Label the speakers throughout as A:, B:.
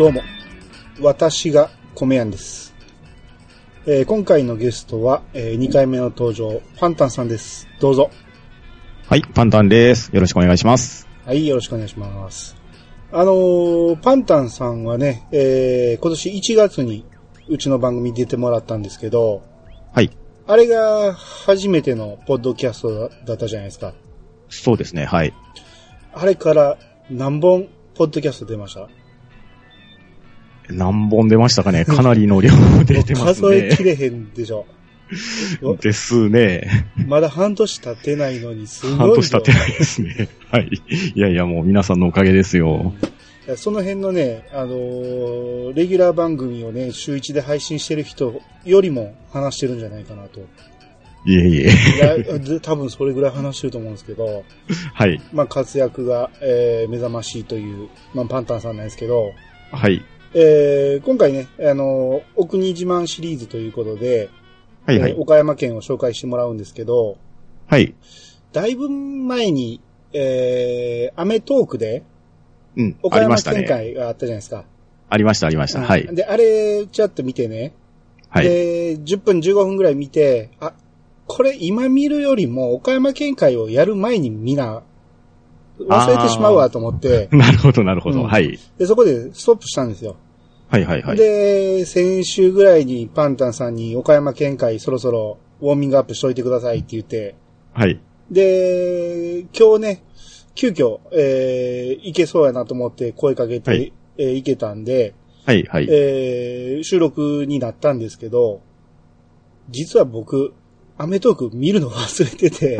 A: どうも、私が米やんです。えー今回のゲストは、え2回目の登場、パンタンさんです。どうぞ。
B: はい、パンタンです。よろしくお願いします。
A: はい、よろしくお願いします。あのーパンタンさんはね、えー今年1月にうちの番組に出てもらったんですけど、
B: はい。
A: あれが初めてのポッドキャストだったじゃないですか。
B: そうですね、はい。
A: あれから何本ポッドキャスト出ました？
B: 何本出ましたかねかなりの量出てますね。
A: 数えきれへんでしょ。
B: ですね。
A: まだ半年経ってないのにすごい量。
B: 半年経ってないですね。はい。いやいや、もう皆さんのおかげですよ。
A: その辺のね、あのーレギュラー番組をね、週一で配信してる人よりも話してるんじゃないかなと。
B: いえいえ。
A: いや、で多分それぐらい話してると思うんですけど、
B: はい。
A: まあ活躍が、えー目覚ましいという、まあパンタンさんなんですけど、
B: はい。
A: えー今回ね、あのーお国自慢シリーズということで、
B: はいはい。
A: えー岡山県を紹介してもらうんですけど、
B: はい。
A: だいぶ前に、えーアメトークで、
B: うん。
A: 岡山県
B: ありましたね。
A: 会があったじゃないですか。
B: ありました、ありました。はい。
A: で、あれ、ちょっと見てね。
B: はい。
A: で、10分15分ぐらい見て、あ、これ今見るよりも岡山県会をやる前にみんな忘れてしまうわと思って、
B: なるほど、なるほど。
A: うん
B: はい。
A: で、そこでストップしたんですよ。
B: はいはいはい。
A: で、先週ぐらいにパンタンさんに岡山県会そろそろウォーミングアップしといてくださいって言って、
B: はい。
A: で、今日ね、急遽、えー、行けそうやなと思って声かけて、
B: はい
A: えー行けたんで、
B: はいはい。
A: えー収録になったんですけど、実は僕、アメトーク見るの忘れてて、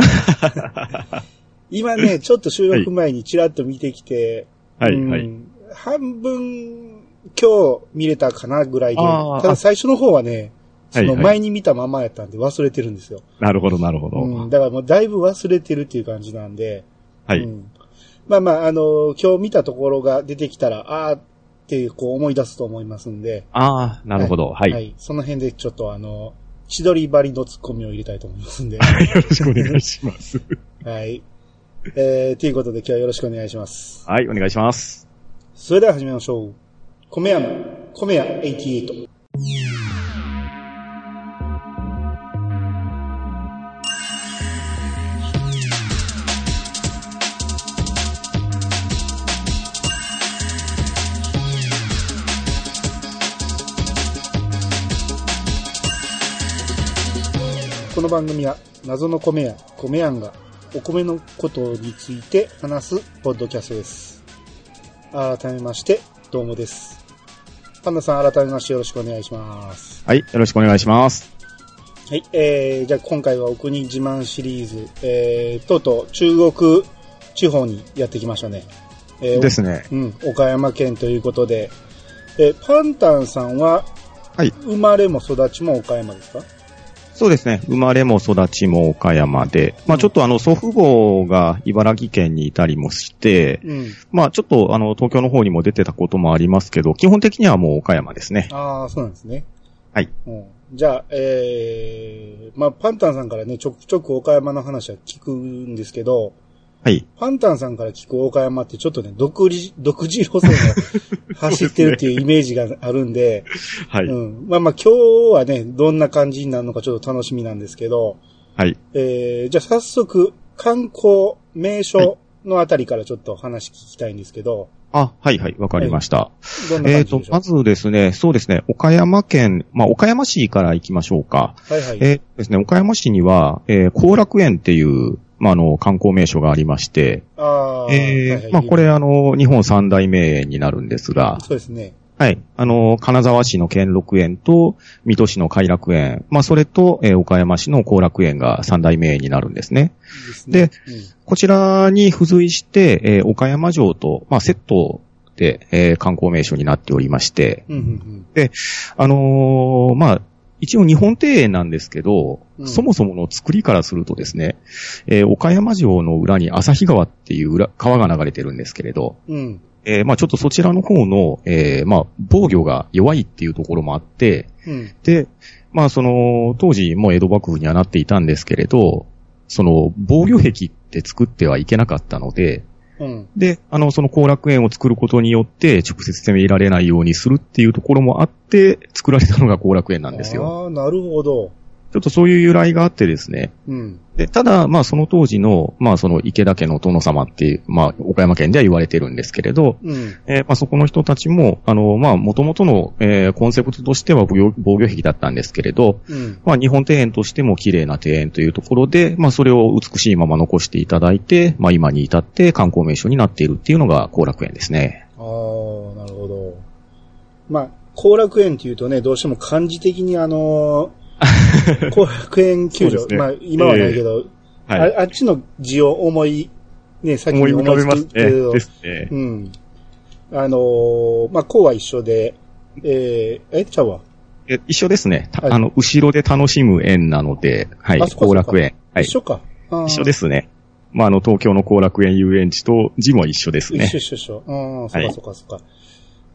A: 今ね、ちょっと収録前にチラッと見てきて、
B: はいはい。
A: うん半分今日見れたかなぐらいで、
B: あー
A: ただ最初の方はね、その
B: はいはい
A: 前に見たままやったんで忘れてるんですよ。
B: なるほど、なるほど。
A: うん、だからもうだいぶ忘れてるっていう感じなんで、
B: はい。
A: うんまあまあ、あの、今日見たところが出てきたら、あーってこう思い出すと思いますんで、
B: ああ、なるほど。はい。よ
A: その辺でちょっとあの、千鳥張りのツッコミを入れたいと思いますんで。
B: ろしくお願いします。
A: はい。えー、ということで今日はよろしくお願いします。
B: はい、お願いします。
A: それでは始めましょう。米山、米屋88。この番組は謎の米屋、米やんがお米のことについて話すポッドキャストです。改めまして、どうもです。パンダさん改めましてよろしくお願いします。
B: はい、よろしくお願いします。
A: はい、えー、じゃあ今回はお国自慢シリーズ、えー、とうとう中国地方にやってきましたね。えー
B: ですね。
A: うん、岡山県ということで、えーパンタンさんは、
B: はい
A: 生まれも育ちも岡山ですか？
B: そうですね。生まれも育ちも岡山で、まあちょっとあの祖父母が茨城県にいたりもして、
A: うん。
B: まあちょっとあの東京の方にも出てたこともありますけど、基本的にはもう岡山ですね。
A: ああ、そうなんですね。
B: はい。
A: うん、じゃあ、えー、まあ、パンタンさんからね、ちょくちょく岡山の話は聞くんですけど、
B: はい。
A: パンタンさんから聞く岡山ってちょっとね、独自、独自路線を走ってるっていうイメージがあるんで、
B: はい。
A: うん。まあまあ今日はね、どんな感じになるのかちょっと楽しみなんですけど、
B: はい。
A: えー、じゃあ早速、観光、名所のあたりからちょっと話聞きたいんですけど、
B: あ、はいはい、わかりました。えっ、とまずですね、そうですね、岡山県、まあ岡山市から行きましょうか。
A: はいはい。
B: えーですね、岡山市には、えー後楽園っていう、まああの、観光名所がありまして、
A: あー
B: えーまあこれあの、日本三大名園になるんですが、
A: そうですね。
B: はい。あの、金沢市の兼六園と、水戸市の偕楽園、まあ、それと、えー岡山市の後楽園が三大名園になるんですね。
A: ですね。
B: で、こちらに付随して、えー岡山城と、まあ、セットで、えー観光名所になっておりまして、
A: うん、うん、うん
B: あのーまあ、一応日本庭園なんですけど、
A: うん
B: そもそもの作りからするとですね、えー岡山城の裏に旭川っていう裏川が流れてるんですけれど、
A: うん。うん。
B: えーまあちょっとそちらの方の、えーまあ防御が弱いっていうところもあって、
A: うん。
B: で、まあその、当時もう江戸幕府にはなっていたんですけれど、その防御壁って作ってはいけなかったので、
A: うん。
B: で、あの、その後楽園を作ることによって、直接攻められないようにするっていうところもあって、作られたのが後楽園なんですよ。
A: ああ、なるほど。
B: ちょっとそういう由来があってですね。
A: うん。
B: でただ、まあその当時の、まあその池田家の殿様っていう、まあ岡山県では言われてるんですけれど、
A: うん。
B: えーまあそこの人たちも、あの、まあ元々の、えーコンセプトとしては防御防御壁だったんですけれど、
A: うん。
B: まあ日本庭園としても綺麗な庭園というところで、まあそれを美しいまま残していただいて、まあ今に至って観光名所になっているっていうのが後楽園ですね。
A: ああ、なるほど。まあ、後楽園っていうとね、どうしても漢字的にあのー後楽園球場、
B: ね
A: まあ今はないけど、
B: はい。
A: ああっちの字を思い、ね、先に
B: 思い浮かべますね。
A: 思いつくけど
B: ですね。
A: うん。あのーまあ、こうは一緒で、えー、え、ちゃうわ。
B: え一緒ですね。た
A: はい
B: あの、後ろで楽しむ園なので、はい、後楽園。はい。
A: 一緒か。
B: 一緒ですね。まあ、あの、東京の後楽園遊園地と字も一緒ですね
A: 一緒。一緒一緒。ああ、そっ
B: はい
A: かそっかそっか。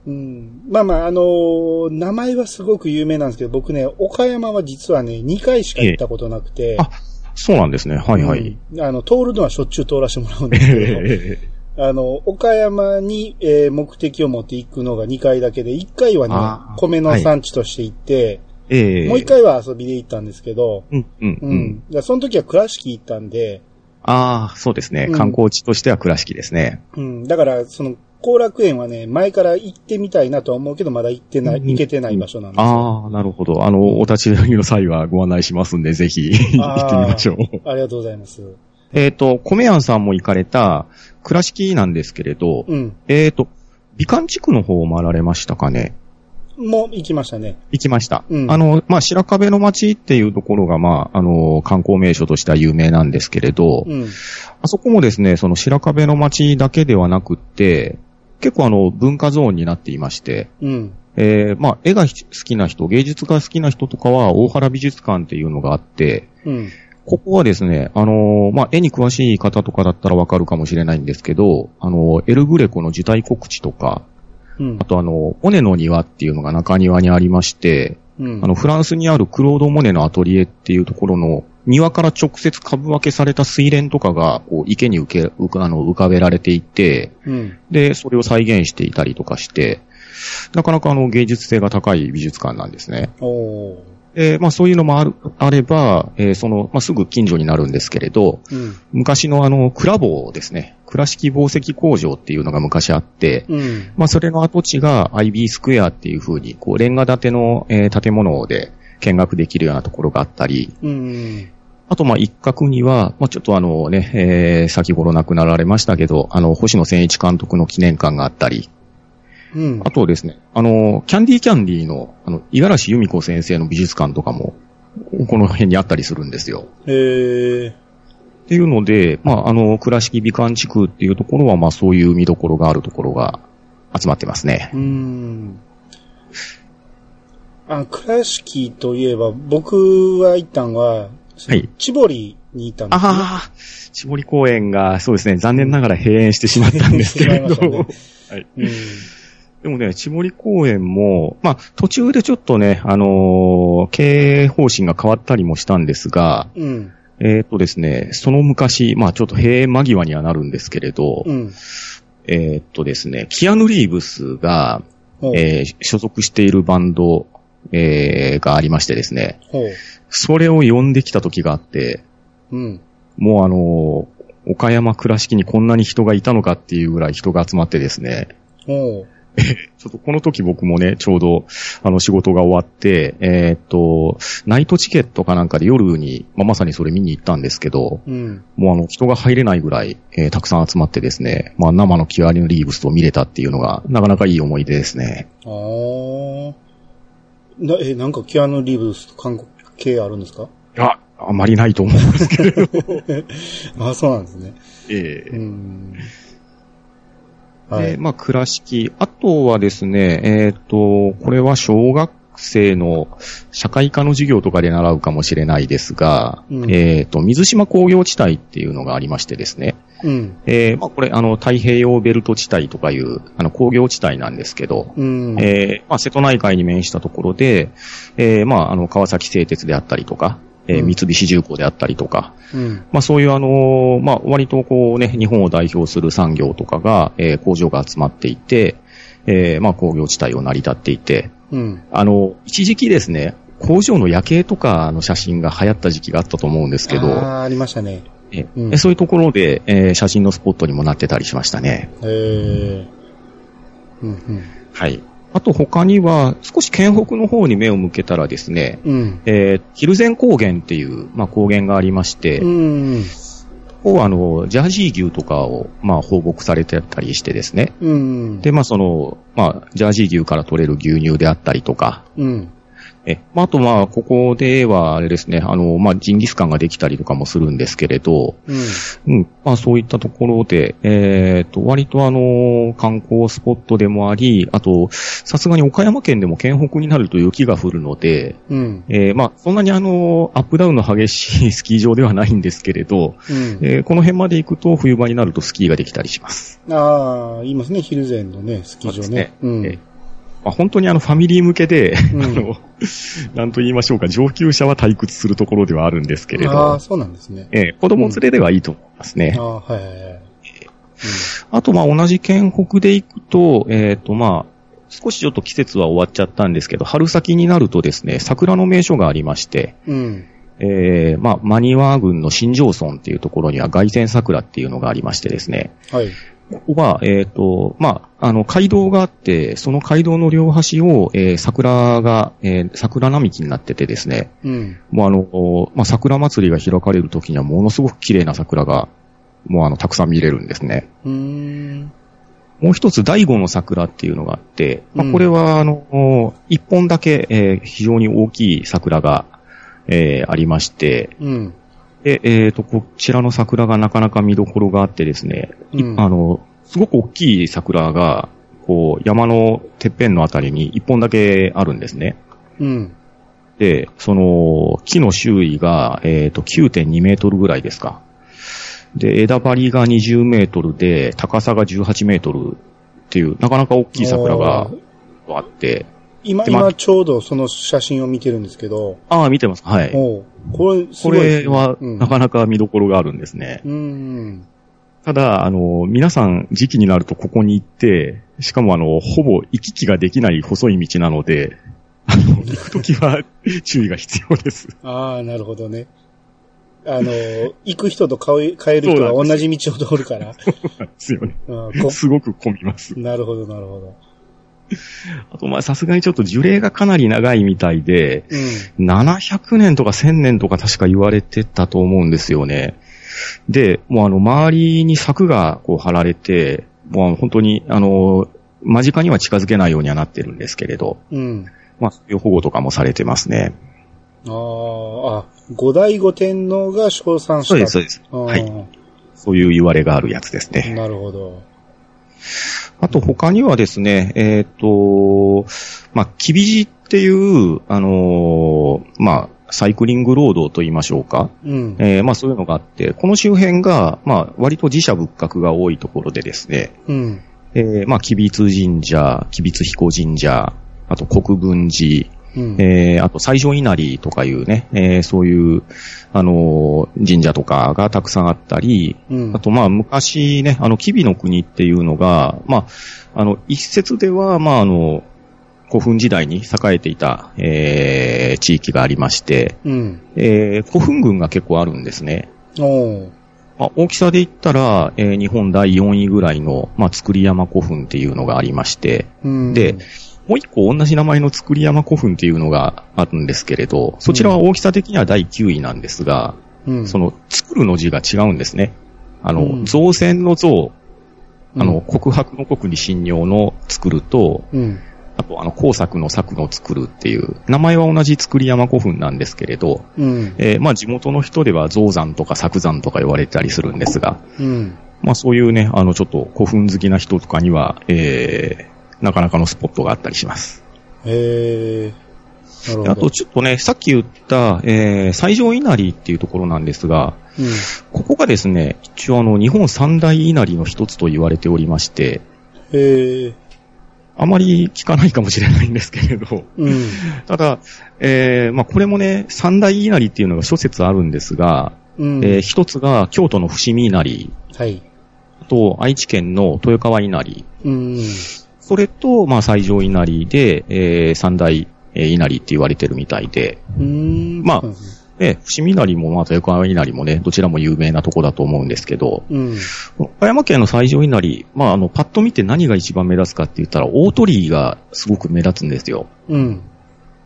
A: うん。まあまあ、あのー名前はすごく有名なんですけど、僕ね、岡山は実はね、2回しか行ったことなくて。
B: あそうなんですね。はいはい。
A: うんあの、通るのはしょっちゅう通らせてもらうんですけど、
B: え
A: あの、岡山に、えー目的を持って行くのが2回だけで、1回はね米の産地として行って、
B: ええ
A: もう1回は遊びで行ったんですけど、
B: うん、うん、
A: う
B: うん。
A: ん。だからその時は倉敷行ったんで、
B: ああ、そうですね。
A: うん
B: 観光地としては倉敷ですね。
A: うん。だから、その、後楽園はね、前から行ってみたいなとは思うけど、まだ行ってない、
B: うん
A: 行けてない場所なんですよ。
B: ああ、なるほど。あの、お立ち寄りの際はご案内しますんで、ぜひ行ってみましょう。
A: ありがとうございます。
B: えっと、米庵さんも行かれた倉敷なんですけれど、
A: うん。
B: えっと、美観地区の方を回られましたかね？
A: もう行きましたね。
B: 行きました。
A: うん
B: あの、まあ、白壁の町っていうところが、まあ、あの、観光名所としては有名なんですけれど、
A: うん。
B: あそこもですね、その白壁の町だけではなくって、結構あの、文化ゾーンになっていまして、
A: うん。
B: えー、まあ、絵が好きな人、芸術が好きな人とかは、大原美術館っていうのがあって、
A: うん。
B: ここはですね、あのーまあ、絵に詳しい方とかだったらわかるかもしれないんですけど、あのーエルグレコの受胎告知とか、
A: うん
B: あ。とあの、モネの庭っていうのが中庭にありまして、
A: うん。
B: あの、フランスにあるクロード・モネのアトリエっていうところの庭から直接株分けされた水蓮とかが、こう、池に受け、浮かあの浮かべられていて、
A: うん。
B: で、それを再現していたりとかして、なかなかあの、芸術性が高い美術館なんですね。
A: おー。
B: えーまあそういうのもある、あれば、えーその、まあすぐ近所になるんですけれど、
A: うん。
B: 昔のあの、倉棒ですね。倉敷紡績工場っていうのが昔あって、
A: うん。
B: まあそれの跡地が IB スクエアっていう風に、こう、レンガ建ての、えー建物で見学できるようなところがあったり、
A: うん。
B: あとまあ一角には、まあちょっとあのね、えー先頃亡くなられましたけど、あの、星野千一監督の記念館があったり、
A: うん
B: あ。とですね、あの、キャンディーキャンディーの、あの、五十嵐由美子先生の美術館とかも、この辺にあったりするんですよ。
A: へえ。
B: っていうので、まあ、あの、倉敷美観地区っていうところは、まあ、そういう見どころがあるところが集まってますね。
A: うん。あ、倉敷といえば、僕は行ったんは、
B: はい。
A: 千堀に行ったんですね。
B: ああ、千堀公園が、そうですね、残念ながら閉園してしまったんですけれど、
A: してしまいま
B: はい。
A: うん。
B: でもね、千堀公園も、まあ、途中でちょっとね、あのー経営方針が変わったりもしたんですが、
A: うん。
B: えっ、とですね、その昔、まあちょっと閉園間際にはなるんですけれど、
A: うん。
B: えっ、とですね、キアヌ・リーブスが。えー所属しているバンド、えーがありましてですね。それを呼んできた時があって、
A: うん。
B: もうあのー岡山倉敷にこんなに人がいたのかっていうぐらい人が集まってですね。ちょっとこの時僕もね、ちょうど、あの仕事が終わって、えーっと、ナイトチケットかなんかで夜に、まあ、まさにそれ見に行ったんですけど、
A: うん。
B: もうあの人が入れないぐらい、えーたくさん集まってですね、まあ生のキアヌ・リーブスを見れたっていうのが、なかなかいい思い出ですね。
A: ああ。な、え、なんかキアヌ・リーブスと韓国系あるんですか？
B: いや、あまりないと思うんですけれど。
A: あそうなんですね。
B: ええ
A: うん。はい。
B: でまあ、倉敷。あとはですね、えっ、と、これは小学生の社会科の授業とかで習うかもしれないですが、
A: うん
B: えっ、と、水島工業地帯っていうのがありましてですね。
A: うん。
B: えーまあ、これ、あの、太平洋ベルト地帯とかいう、あの、工業地帯なんですけど、
A: うん。
B: えーまあ、瀬戸内海に面したところで、えーまあ、あの、川崎製鉄であったりとか、えー
A: うん
B: 三菱重工であったりとか、
A: うん。
B: まあそういうあのーまあ割とこうね、日本を代表する産業とかが、えー工場が集まっていて、えーまあ工業地帯を成り立っていて、
A: うん。
B: あの、一時期ですね、工場の夜景とかの写真が流行った時期があったと思うんですけど、
A: ああ、ありましたね。
B: え
A: うん
B: えそういうところで、えー写真のスポットにもなってたりしましたね。
A: へえ。うん、
B: はい。あと他には、少し県北の方に目を向けたらですね、
A: うん。うん。
B: えー、ヒルゼン高原っていう、まあ、高原がありまして、
A: うん。
B: ここはあの、ジャージー牛とかを、まあ、放牧されてたりしてですね。
A: うん。
B: で、まあ、その、まあ、ジャージー牛から取れる牛乳であったりとか、
A: うん。
B: え、まあ、あとまあ、ここでは、あれですね、あの、まあ、ジンギスカンができたりとかもするんですけれど、
A: うん。
B: うん、まあ、そういったところで、えっ、と、割とあの、観光スポットでもあり、あと、さすがに岡山県でも県北になると雪が降るので、
A: うん。
B: えーまあ、そんなにあの、アップダウンの激しいスキー場ではないんですけれど、
A: うん。
B: えーこの辺まで行くと冬場になるとスキーができたりします。
A: ああ、言いますね、ヒルゼンのね、スキー場ね
B: ね。
A: うん。
B: えーまあ、本当にあのファミリー向けで、
A: うん
B: あの、なんと言いましょうか、上級者は退屈するところではあるんですけれ
A: あ
B: ど
A: あ、、そうなんですね。
B: えー子供連れではいいと思いますね。
A: ああ、はいはいはい。
B: あと、まあ、同じ県北で行くと、えっ、と、まあ、少しちょっと季節は終わっちゃったんですけど、春先になるとですね、桜の名所がありまして、
A: うん。
B: えー、まあ、マニワ郡の新庄村っていうところには外線桜っていうのがありましてですね、
A: はい。
B: ここは、えっ、と、まあ、あの、街道があって、その街道の両端を、えー桜が、えー桜並木になっててですね、
A: うん。
B: もうあの、まあ、桜祭りが開かれる時にはものすごく綺麗な桜が、もうあの、たくさん見れるんですね。
A: うーん。
B: もう一つ、第五の桜っていうのがあって、まあ、
A: うん
B: これは、あの、一本だけ、えー非常に大きい桜が、えーありまして、
A: うん。
B: で、えっ、と、こちらの桜がなかなか見どころがあってですね、い
A: うん
B: あの、すごく大きい桜が、こう、山のてっぺんのあたりに一本だけあるんですね。
A: うん。
B: で、その、木の周囲が、えっ、と、9.2メートルぐらいですか。で、枝張りが20メートルで、高さが18メートルっていう、なかなか大きい桜があって、
A: 今、今ちょうどその写真を見てるんですけど、
B: ああ、見てます。はい。
A: これ、す
B: これは、
A: うん
B: なかなか見どころがあるんですね。
A: うん。
B: ただ、あの、皆さん時期になるとここに行って、しかもあの、ほぼ行き来ができない細い道なので、あの、行くときは 注意が必要です。
A: ああ、なるほどね。あの、行く人と帰帰る人が同じ道を通るから。
B: ですよね。すごく混みます。
A: なるほど、なるほど。
B: あと、まあ、さすがにちょっと樹齢がかなり長いみたいで、
A: うん。
B: 700年とか1000年とか確か言われてたと思うんですよね。で、もうあの、周りに柵がこう張られて、もう本当に、あの、間近には近づけないようにはなってるんですけれど、
A: うん。
B: まあ、そういう保護とかもされてますね。
A: ああ、あ、五代五天皇が称賛した。
B: そうです、そうです。はい。そういう言われがあるやつですね。
A: なるほど。
B: あと他にはですね、えっ、と、まあ、キビジっていう、あのーまあ、サイクリングロードと言いましょうか。
A: うん。
B: えーまあそういうのがあって、この周辺が、まあ割と自社仏閣が多いところでですね、
A: うん。
B: えーまあ、吉備津神社、吉備津彦神社、あと国分寺、
A: うん。
B: えーあと西条稲荷とかいうね、えーそういう、あのー神社とかがたくさんあったり、
A: うん
B: あとまあ昔ね、あの、吉備の国っていうのが、まあ、あの、一説では、まああの、古墳時代に栄えていた、えー地域がありまして、
A: うん。
B: えー古墳群が結構あるんですね。
A: おう
B: まあ、大きさで言ったら、えー日本第4位ぐらいの、まあ、造山古墳っていうのがありまして、
A: うん。
B: で、もう一個同じ名前の造山古墳っていうのがあるんですけれど、そちらは大きさ的には第9位なんですが、
A: うん、
B: その、作るの字が違うんですね。あの、
A: うん
B: 造船の像、あの、
A: うん
B: 告白の国に信用の作ると、
A: うん。
B: あと、あの、工作の作の作るっていう、名前は同じ造山古墳なんですけれど、
A: うん。
B: えーまあ地元の人では造山とか作山とか言われたりするんですが、
A: うん。
B: まあそういうね、あのちょっと古墳好きな人とかには、えー、なかなかのスポットがあったりします。
A: へ。
B: あとちょっとね、さっき言った、えー、西条稲荷っていうところなんですが、
A: うん。
B: ここがですね、一応あの日本三大稲荷の一つと言われておりまして、
A: へえ。
B: あまり聞かないかもしれないんですけれど、
A: うん。
B: ただ、えー、まあこれもね、三大稲荷っていうのが諸説あるんですが、
A: うん。
B: えー一つが京都の伏見稲荷、
A: はい。
B: あと愛知県の豊川稲荷、
A: うん。
B: それと、まあ最上稲荷で、えー、三大えー稲荷って言われてるみたいで、
A: うん。
B: まあ
A: うん
B: で、伏見稲荷も、まあ、豊川稲荷もね、どちらも有名なとこだと思うんですけど、
A: うん。
B: 岡山県の最上稲荷、まあ、あの、パッと見て何が一番目立つかって言ったら、大鳥居がすごく目立つんですよ。
A: うん。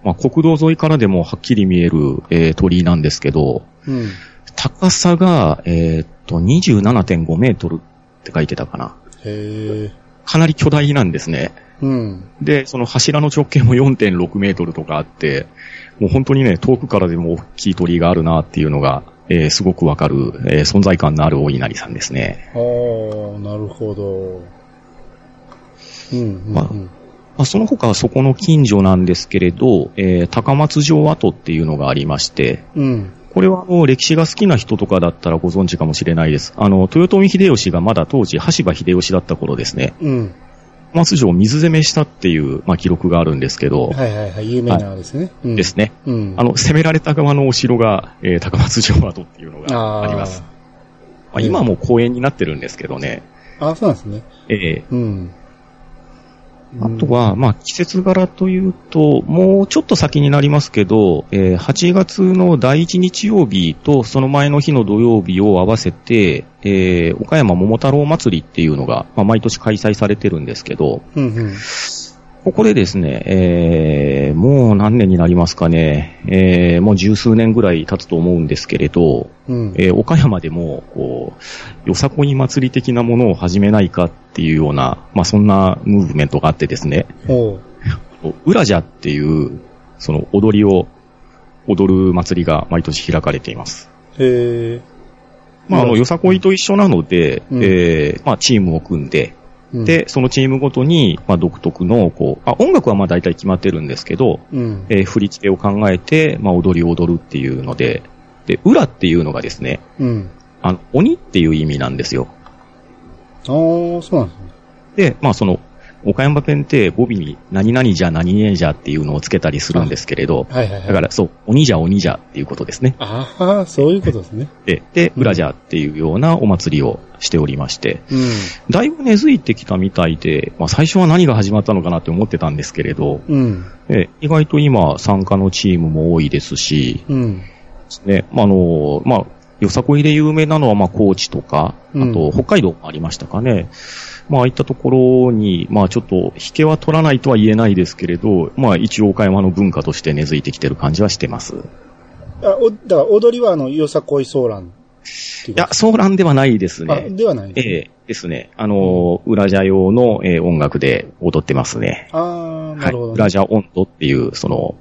B: まあ、国道沿いからでもはっきり見える、えー鳥居なんですけど、
A: うん。
B: 高さが、えーっと、27.5メートルって書いてたかな。
A: へえ。
B: かなり巨大なんですね。
A: うん。
B: で、その柱の直径も4.6メートルとかあって、もう本当にね、遠くからでも大きい鳥居があるなっていうのが、えーすごくわかる、えー存在感のある大稲荷さんですね。
A: ああ、なるほど。うん。うん
B: まあまあ、その他はそこの近所なんですけれど、えー高松城跡っていうのがありまして、
A: うん。
B: これはあの歴史が好きな人とかだったらご存知かもしれないです。あの、豊臣秀吉がまだ当時、羽柴秀吉だった頃ですね。
A: うん。
B: 高松城を水攻めしたっていう、まあ、記録があるんですけど、
A: はいはいはい。有名なですね。うん
B: ですね。
A: うん。
B: あの、攻められた側のお城が、えー高松城跡っていうのがあります。まあ、今はもう公園になってるんですけどね。
A: あーあー、そうなんですね。
B: え
A: うん。
B: ーあとは、まあ、季節柄というと、もうちょっと先になりますけど、えー8月の第1日曜日とその前の日の土曜日を合わせて、えー岡山桃太郎祭りっていうのが、まあ、毎年開催されてるんですけど、
A: うん。うん。
B: ここでですね、えー、もう何年になりますかね、えー、もう十数年ぐらい経つと思うんですけれど、
A: うん。
B: えー岡山でも、こう、よさこい祭り的なものを始めないかっていうような、まあそんなムーブメントがあってですね、
A: おう。
B: ウラジャっていう、その踊りを踊る祭りが毎年開かれています。
A: へえ。
B: まああの、
A: うん
B: よさこいと一緒なので、
A: うん
B: えー、まあチームを組んで、
A: うん、
B: で、そのチームごとに、まあ独特の、こう、あ、音楽はまあ大体決まってるんですけど、
A: うん。
B: えー振り付けを考えて、まあ踊りを踊るっていうので、で、裏っていうのがですね、
A: うん。
B: あの、鬼っていう意味なんですよ。
A: ああ、そうなんですね。
B: で、まあその、岡山弁って語尾に何々じゃ何々じゃっていうのをつけたりするんですけれど、
A: はいはいはい。
B: だからそう、鬼じゃ鬼じゃっていうことですね。
A: ああ、そういうことですね。
B: で、で、
A: うん
B: 裏じゃっていうようなお祭りをしておりまして、
A: う
B: だいぶ根付いてきたみたいで、まあ最初は何が始まったのかなって思ってたんですけれど、
A: ん。うん。
B: え意外と今参加のチームも多いですし、
A: うん。
B: ね、まあ、あの、まあ、よさこいで有名なのは、まあ、高知とか、
A: うん
B: あと、北海道もありましたかね。まあ、ああいったところに、まあ、ちょっと、引けは取らないとは言えないですけれど、まあ、一応岡山の文化として根付いてきてる感じはしてます。い
A: あ、お、だから踊りはあの、よさこいソーランいう
B: や、
A: か。
B: そうなんではないです
A: あ、
B: ね。
A: ではない。
B: ええですね。あの、裏ジャ用の、えー音楽で踊ってますね。
A: ああ、な
B: はい。
A: るほど、
B: 裏ジャ音頭っていう、その、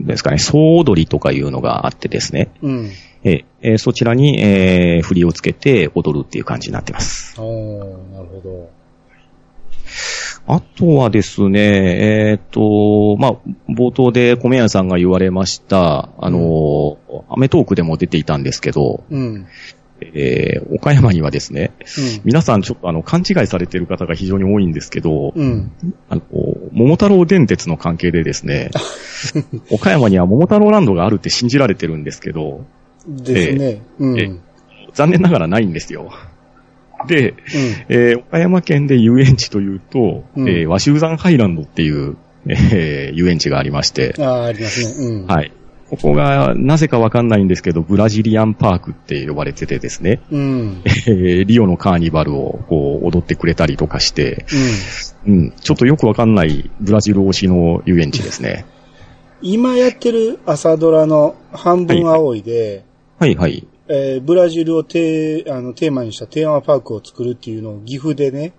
B: ですかね、総踊りとかいうのがあってですね。
A: うん。
B: えーえーそちらに、えー振りをつけて踊るっていう感じになってます。
A: おー、なるほど。
B: あとはですね、えっ、と、まあ、冒頭で米屋さんが言われました、あの、アメトークでも出ていたんですけど、
A: うん。
B: えー岡山にはですね、
A: うん。
B: 皆さんちょっとあの、勘違いされてる方が非常に多いんですけど、
A: うん。
B: あの、桃太郎電鉄の関係でですね、岡山には桃太郎ランドがあるって信じられてるんですけど、
A: ですね。うん。
B: 残念ながらないんですよ。で、えー岡山県で遊園地というと、
A: うん
B: えー和州山ハイランドっていう、えー遊園地がありまして、
A: ああ、ありますね。うん。
B: はい。ここが、なぜかわかんないんですけど、ブラジリアンパークって呼ばれててですね、
A: うん。
B: えーリオのカーニバルをこう踊ってくれたりとかして、
A: うん。
B: うん、ちょっとよくわかんないブラジル推しの遊園地ですね。
A: 今やってる朝ドラの半分青いで、
B: はいはい。
A: えーブラジルをテーあのテーマにしたテーマパークを作るっていうのを岐阜でね、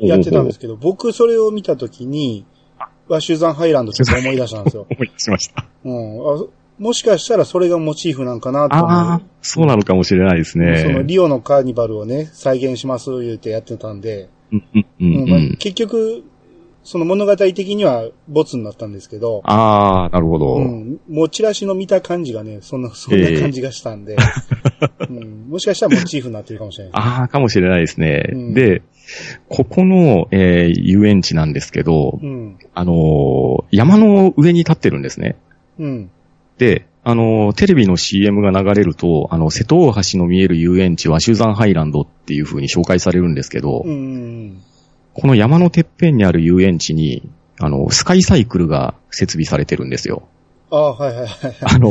A: やってたんですけど、僕それを見たときに、ワシュザンハイランドっと思い出したんですよ。
B: 思い出しました。
A: うん、あもしかしたらそれがモチーフなんかなと思
B: ああ、そうなのかもしれないです
A: う。その
B: ね。
A: リオのカーニバルをね、再現します言うてやってたんで、
B: うんうんうん
A: うんまあ
B: うん。
A: 結局、その物語的にはボツになったんですけど、
B: ああ、なるほど。
A: うん、もうチラシの見た感じがね、そんな、そんな感じがしたんで、うん、もしかしたらモチーフになってるかもしれない。
B: ああ、かもしれないですね。
A: うん
B: で、ここの、えー遊園地なんですけど、
A: うん。
B: あのー山の上に立ってるんですね。
A: うん。
B: で、あのーテレビの CM が流れると、あの、瀬戸大橋の見える遊園地はシュザンハイランドっていう風に紹介されるんですけど、
A: うん。
B: この山のてっぺんにある遊園地に、あの、スカイサイクルが設備されてるんですよ。
A: ああ、はいはいはい。
B: あの、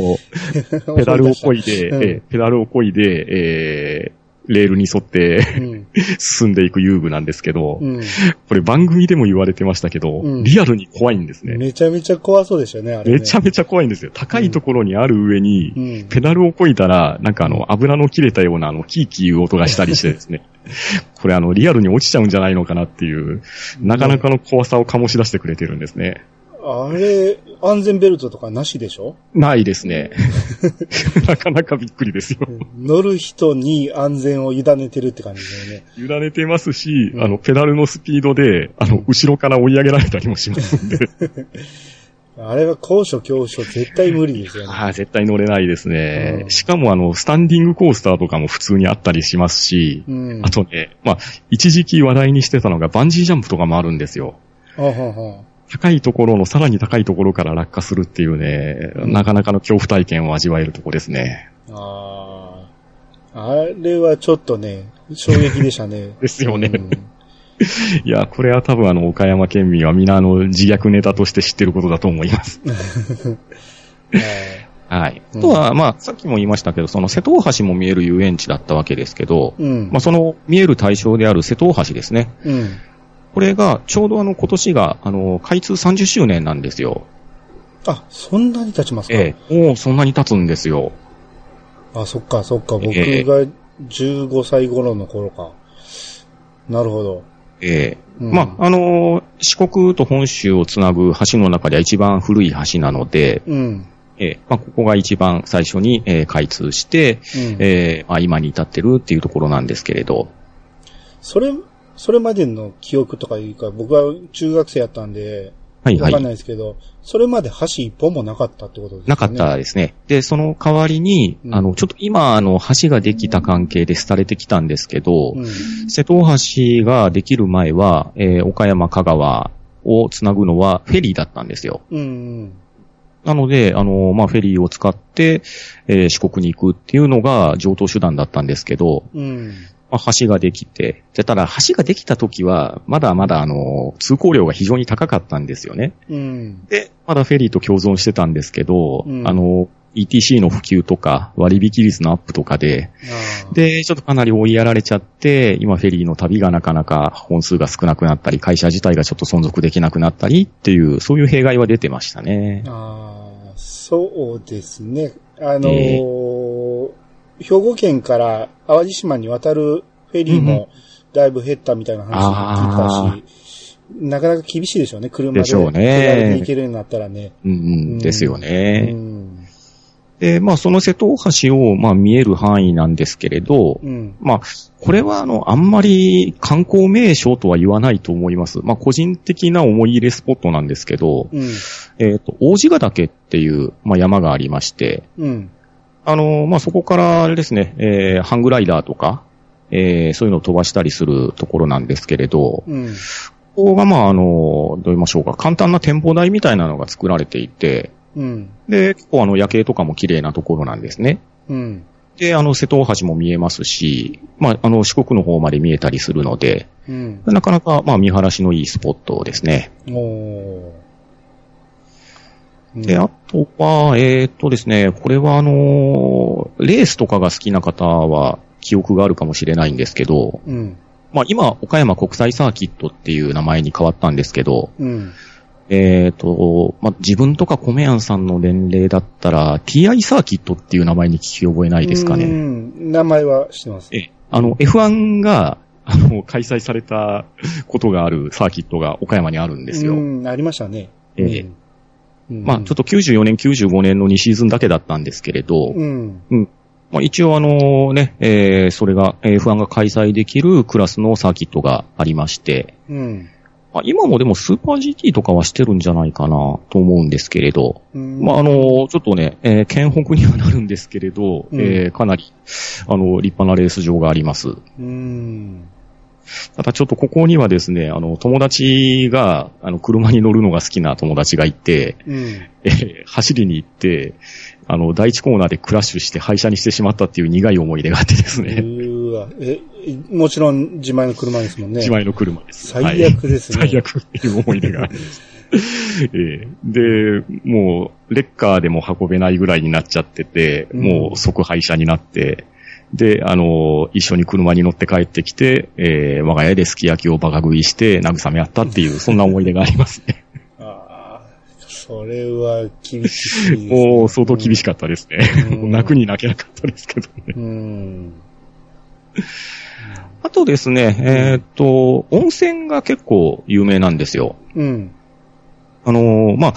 B: ペダルをこいで、ペダルをこいで、えーレールに沿って
A: うん。
B: 進んでいく遊具なんですけど、
A: うん。
B: これ番組でも言われてましたけど、
A: うん
B: リアルに怖いんですね。
A: めちゃめちゃ怖そうでしたね、あれ、ね。
B: めちゃめちゃ怖いんですよ。高いところにある上に、
A: うん。
B: ペダルをこいだら、なんかあの、油の切れたようなあの、キーキーいう音がしたりしてですね。これあの、リアルに落ちちゃうんじゃないのかなっていう、なかなかの怖さを醸し出してくれてるんですね。
A: あれ、安全ベルトとかなしでしょ？
B: ないですね。なかなかびっくりですよ。
A: 乗る人に安全を委ねてるって感じだよね。
B: 委ねてますし、
A: うん
B: あの、ペダルのスピードで、あの、後ろから追い上げられたりもしますんで。
A: あれは高所恐怖症絶対無理ですよね。
B: ああ、絶対乗れないですね。
A: うん
B: しかもあの、スタンディングコースターとかも普通にあったりしますし、
A: うん。
B: あとね、まあ、一時期話題にしてたのがバンジージャンプとかもあるんですよ。
A: あはは
B: 高いところのさらに高いところから落下するっていうね、
A: うん
B: なかなかの恐怖体験を味わえるとこですね。
A: ああ。あれはちょっとね、衝撃でしたね。
B: ですよね
A: うん
B: いや、これは多分あの、岡山県民は皆あの、自虐ネタとして知ってることだと思います。
A: は
B: はい。
A: うん
B: あとは、まあ、さっきも言いましたけど、その瀬戸大橋も見える遊園地だったわけですけど、
A: いうん。
B: まあ、その見える対象である瀬戸大橋ですね。
A: うん。
B: これが、ちょうどあの、今年が、あの、開通30周年なんですよ。
A: あ、そんなに経ちますか？
B: ええ。もうそんなに経つんですよ。
A: あ、そっか、そっか。僕
B: ええ
A: が15歳頃の頃か。なるほど。
B: ええ。
A: うん
B: まあ、あのー四国と本州をつなぐ橋の中では一番古い橋なので、
A: うん。
B: ええ、まあ、ここが一番最初に、えー開通して、
A: うん。
B: ええ、まあ、今に至ってるっていうところなんですけれど、
A: それ、それまでの記憶とかいうか、僕は中学生やったんで、
B: はいはい
A: わかんないですけど、それまで橋一本もなかったってことですね。
B: なかったですね。で、その代わりに、
A: うん
B: あの、ちょっと今、あの、橋ができた関係で廃れてきたんですけど、
A: うん。
B: 瀬戸大橋ができる前は、えー岡山、香川をつなぐのはフェリーだったんですよ。
A: うん。
B: なので、あの、まあ、フェリーを使って、えー四国に行くっていうのが上等手段だったんですけど、
A: うん。
B: まあ、橋ができて、でただ橋ができた時は、まだまだあの、通行料が非常に高かったんですよね。
A: うん。
B: で、まだフェリーと共存してたんですけど、
A: うん
B: あの、ETC の普及とか、割引率のアップとかで、で、ちょっとかなり追いやられちゃって、今フェリーの旅がなかなか本数が少なくなったり、会社自体がちょっと存続できなくなったりっていう、そういう弊害は出てましたね。
A: あーそうですね。あのー
B: え
A: 兵庫県から淡路島に渡るフェリー
B: うんう
A: もだいぶ減ったみたいな話聞いたし、なかなか厳しいでしょうね、車で。
B: でしょうね
A: 行けるようになったらね。
B: うんうん、ですよ
A: う
B: ね。
A: ん。
B: で、まあその瀬戸大橋を、まあ見える範囲なんですけれど、
A: うん。
B: まあ、これはあの、あんまり観光名所とは言わないと思います。まあ個人的な思い入れスポットなんですけど、
A: うん。
B: えっ、と、王子ヶ岳っていう、まあ山がありまして、
A: うん。
B: あの、まあ、そこから、あれですね、えー、ハングライダーとか、えー、そういうのを飛ばしたりするところなんですけれど、
A: うん。
B: ここが、まあ、あの、どう言いましょうか、簡単な展望台みたいなのが作られていて、
A: うん。
B: で、結構あの、夜景とかも綺麗なところなんですね。
A: うん。
B: で、あの、瀬戸大橋も見えますし、まあ、あの、四国の方まで見えたりするので、
A: うん。
B: なかなか、まあ、見晴らしのいいスポットですね。
A: おー。うん
B: で、あとは、えーっとですね、これはあのーレースとかが好きな方は記憶があるかもしれないんですけど、
A: うん。
B: まあ今、岡山国際サーキットっていう名前に変わったんですけど、
A: うん。
B: えーっと、まあ自分とか米庵さんの年齢だったら、TI サーキットっていう名前に聞き覚えないですか
A: う
B: ね。
A: ん。名前は知ってます。
B: え、あの、F1 が、あの、開催されたことがあるサーキットが岡山にあるんですよ。
A: うん。ありましたね。
B: ええ
A: うんうん
B: まあちょっと94年、95年の2シーズンだけだったんですけれど、
A: うん。
B: まあ、一応あのね、えーそれが、えー F1 が開催できるクラスのサーキットがありまして、
A: うん。
B: まあ、今もでもスーパー GT とかはしてるんじゃないかなと思うんですけれど、
A: うん
B: まあ、あの、ちょっとね、えー県北にはなるんですけれど、
A: うん
B: えーかなり、あの、立派なレース場があります。
A: うん。
B: ただちょっとここにはですね、あの、友達が、あの、車に乗るのが好きな友達がいて、
A: うん。
B: えー走りに行って、あの、第一コーナーでクラッシュして廃車にしてしまったっていう苦い思い出があってです
A: う
B: ね、
A: ーわ。え、もちろん自前の車ですもんね。
B: 自前の車です。
A: 最悪ですね
B: はい最悪っていう思い出があります。えーで、もう、レッカーでも運べないぐらいになっちゃってて、
A: うん
B: もう即廃車になって、で、あの、一緒に車に乗って帰ってきて、えー我が家ですき焼きをバカ食いして慰め合ったっていう、そんな思い出がありますね。
A: ああ、それは厳しいね。
B: もう相当厳しかったですね。
A: うん
B: 泣くに泣けなかったですけどね。
A: うん。
B: あとですね、えーっと、温泉が結構有名なんですよ。
A: うん。
B: あのーまあ、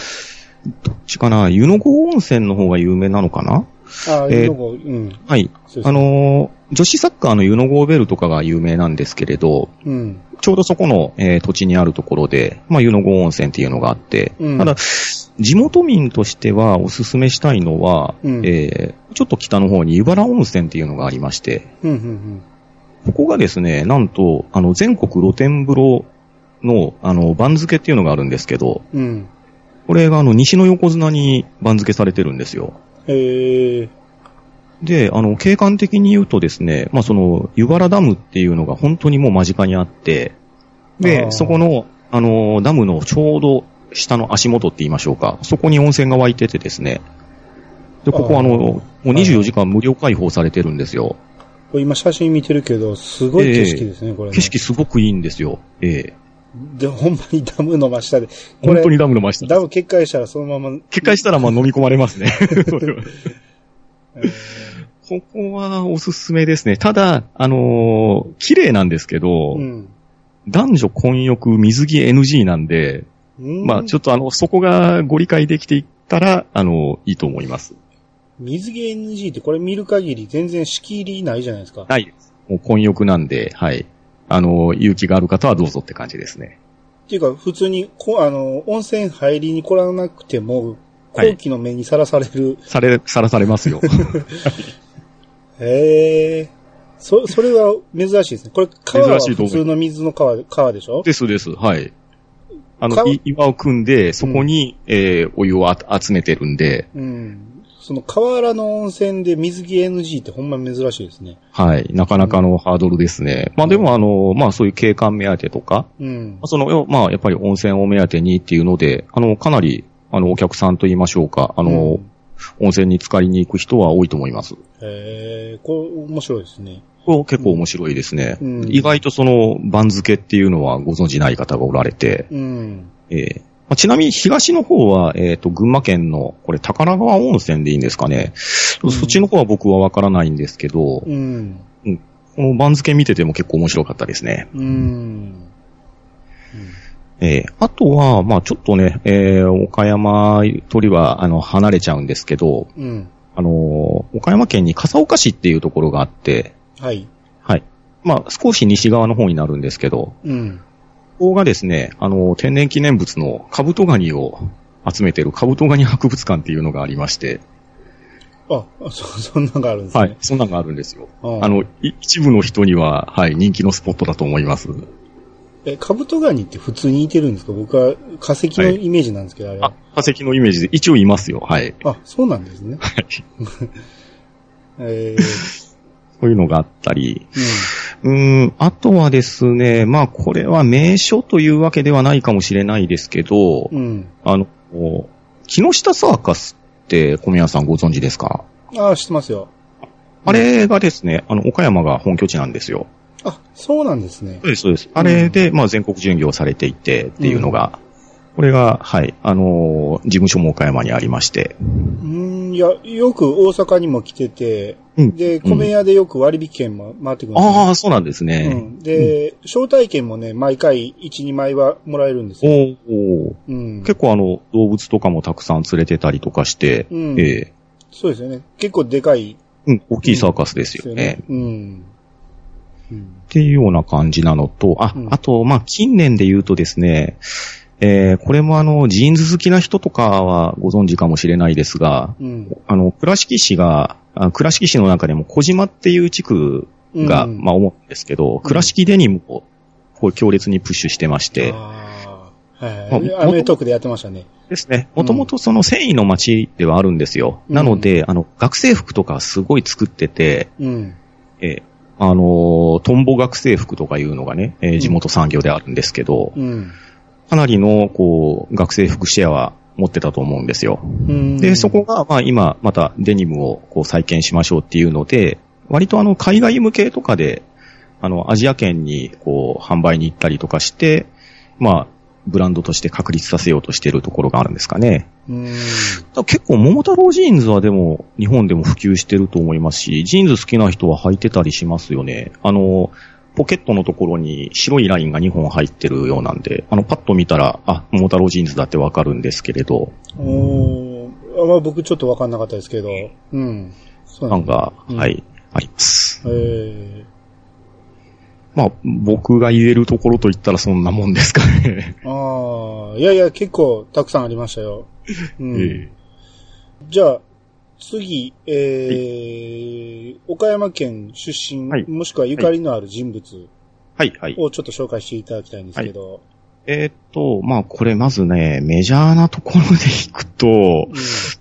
B: どっちかな、湯の郷温泉の方が有名なのかな
A: ああ、
B: え
A: うん。
B: はい。あのー女子サッカーの湯の郷ベルとかが有名なんですけれど、
A: うん。
B: ちょうどそこの、えー土地にあるところで、まあ、湯の郷温泉っていうのがあって、
A: うん
B: ただ、地元民としてはおすすめしたいのは、
A: うん
B: えーちょっと北の方に湯原温泉っていうのがありまして、
A: うん、うん、
B: ここがですね、なんと、あの、全国露天風呂の、あの、番付っていうのがあるんですけど、
A: うん。うん。
B: これがあの、西の横綱に番付されてるんですよ。
A: ええ
B: で、あの、景観的に言うとですね、まあ、その、湯原ダムっていうのが本当にもう間近にあって、で、そこの、あの、ダムのちょうど下の足元って言いましょうか、そこに温泉が湧いててですね、で、ここ
A: あ
B: の、もう24時間無料開放されてるんですよ。
A: これ今写真見てるけど、すごい景色ですね、これ、ね。
B: 景色すごくいいんですよ。ええ
A: で、ほんまにダムの真下で。
B: 本当にダムの真下
A: ダム決壊したらそのまま。
B: 決壊したらまあ飲み込まれますね。それは
A: えー
B: ここはおすすめですね。ただ、あのー綺麗なんですけど、
A: うん。
B: 男女混浴水着 NG なんで、
A: うん
B: まあちょっとあの、そこがご理解できていったら、あの、いいと思います。
A: 水着 NG ってこれ見る限り全然仕切りないじゃないですか。
B: ないです。もう混浴なんで、はい。あの、勇気がある方はどうぞって感じですね。
A: っていうか、普通に、こあの、温泉入りに来らなくても、
B: はい
A: 後期の目にさらされる。
B: され、さらされますよ。
A: へえ。そ、それは珍しいですね。これ、川は普通の水の川、川でしょ？
B: ですです、はい。あの、岩を組んで、そこに、えーお湯をあ集めてるんで、
A: うん。その河原の温泉で水着 NG ってほんま珍しいですね。
B: はい。なかなかのハードルですね。まあでもあの、まあそういう景観目当てとか、
A: うん
B: まあ。その、よまあやっぱり温泉を目当てにっていうので、あの、かなり、あの、お客さんと言いましょうか、あの、
A: うん
B: 温泉に浸かりに行く人は多いと思います。
A: へえ、これ面白いですね。
B: これ結構面白いですね。
A: うん
B: 意外とその番付っていうのはご存じない方がおられて、
A: うん。
B: えーまあちなみに東の方は、えっ、と、群馬県の、これ、宝川温泉でいいんですかね。
A: うん
B: そっちの方は僕はわからないんですけど、
A: うん。
B: この番付見てても結構面白かったですね。
A: うん。
B: えーあとは、まあちょっとね、えー岡山鳥は、あの、離れちゃうんですけど、
A: うん。
B: あのー岡山県に笠岡市っていうところがあって、
A: はい。
B: はい。まあ少し西側の方になるんですけど、
A: うん。
B: ここがですね、あの、天然記念物のカブトガニを集めてるカブトガニ博物館っていうのがありまして、
A: あ、そ、そんなのがあるんですね。
B: はい。そんなのがあるんですよ。
A: うん
B: あの、い一部の人には、はい、人気のスポットだと思います。
A: え、カブトガニって普通にいてるんですか？僕は化石のイメージなんですけど、あれ。
B: あ、化石のイメージで一応いますよ。はい。
A: あ、そうなんですね。
B: はい。
A: えー、
B: そういうのがあったり、うーん、あとはですね、まあこれは名所というわけではないかもしれないですけど、
A: うん。うん。
B: あの、木下サーカスって小宮さんご存知ですか？
A: あ、知ってますよ。
B: あれがですね、あの、岡山が本拠地なんですよ。
A: あ、そうなんですね
B: そう。です、そうです。あれで、まあ全国巡業されていてっていうのが、これが、はい、あのー事務所も岡山にありまして、
A: うん、いや、よく大阪にも来てて、
B: うん
A: で、米屋でよく割引券も回ってくるんですよ
B: ああ、そうなんです
A: う
B: ね。
A: ん。で、招待券もね、毎回1、2枚はもらえるんですよ。
B: おーおー
A: うん。
B: 結構あの、動物とかもたくさん連れてたりとかして、
A: うん
B: ええ
A: そうですよね。結構でかい
B: うん、大きいサーカスですよね。
A: うん。うん。
B: っていうような感じなのと、あ、
A: うん
B: あと、まあ、近年で言うとですね、えー、これもあの、ジーンズ好きな人とかはご存知かもしれないですが、
A: うん。
B: あの、倉敷市が、あ倉敷市の中でも小島っていう地区が、
A: うん
B: まあ、思うんですけど、倉敷デニムを、こう強烈にプッシュしてまして。
A: はいはい。
B: まあ
A: アメトークでやってましたね。
B: ですね。もともとその繊維の街ではあるんですよ。
A: うん
B: なので、あの、学生服とかすごい作ってて、
A: うん。
B: えーあのートンボ学生服とかいうのがね、えー地元産業であるんですけど、
A: うん。
B: かなりの、こう、学生服シェアは持ってたと思うんですよ。
A: うん
B: で、そこが、まあ今、またデニムをこう再建しましょうっていうので、割とあの、海外向けとかで、あの、アジア圏にこう、販売に行ったりとかして、まあ、ブランドとして確立させようとしているところがあるんですかね。
A: うん。
B: 結構、桃太郎ジーンズはでも、日本でも普及してると思いますし、ジーンズ好きな人は履いてたりしますよね。あの、ポケットのところに白いラインが2本入ってるようなんで、あの、パッと見たら、あ、桃太郎ジーンズだってわかるんですけれど、
A: おーあまあ、僕ちょっとわかんなかったですけど。うん。そうだ。
B: なんか、
A: うん
B: はい、あります。
A: え
B: まあ、僕が言えるところといったらそんなもんですかね。
A: ー、ああ、いやいや、結構たくさんありましたよ。うん。
B: え
A: じゃあ、次、えー、岡山県出身、
B: はい
A: もしくはゆかりのある人物
B: はい、はい。
A: をちょっと紹介していただきたいんですけど。
B: えーっと、まあ、これまずね、メジャーなところでいくと、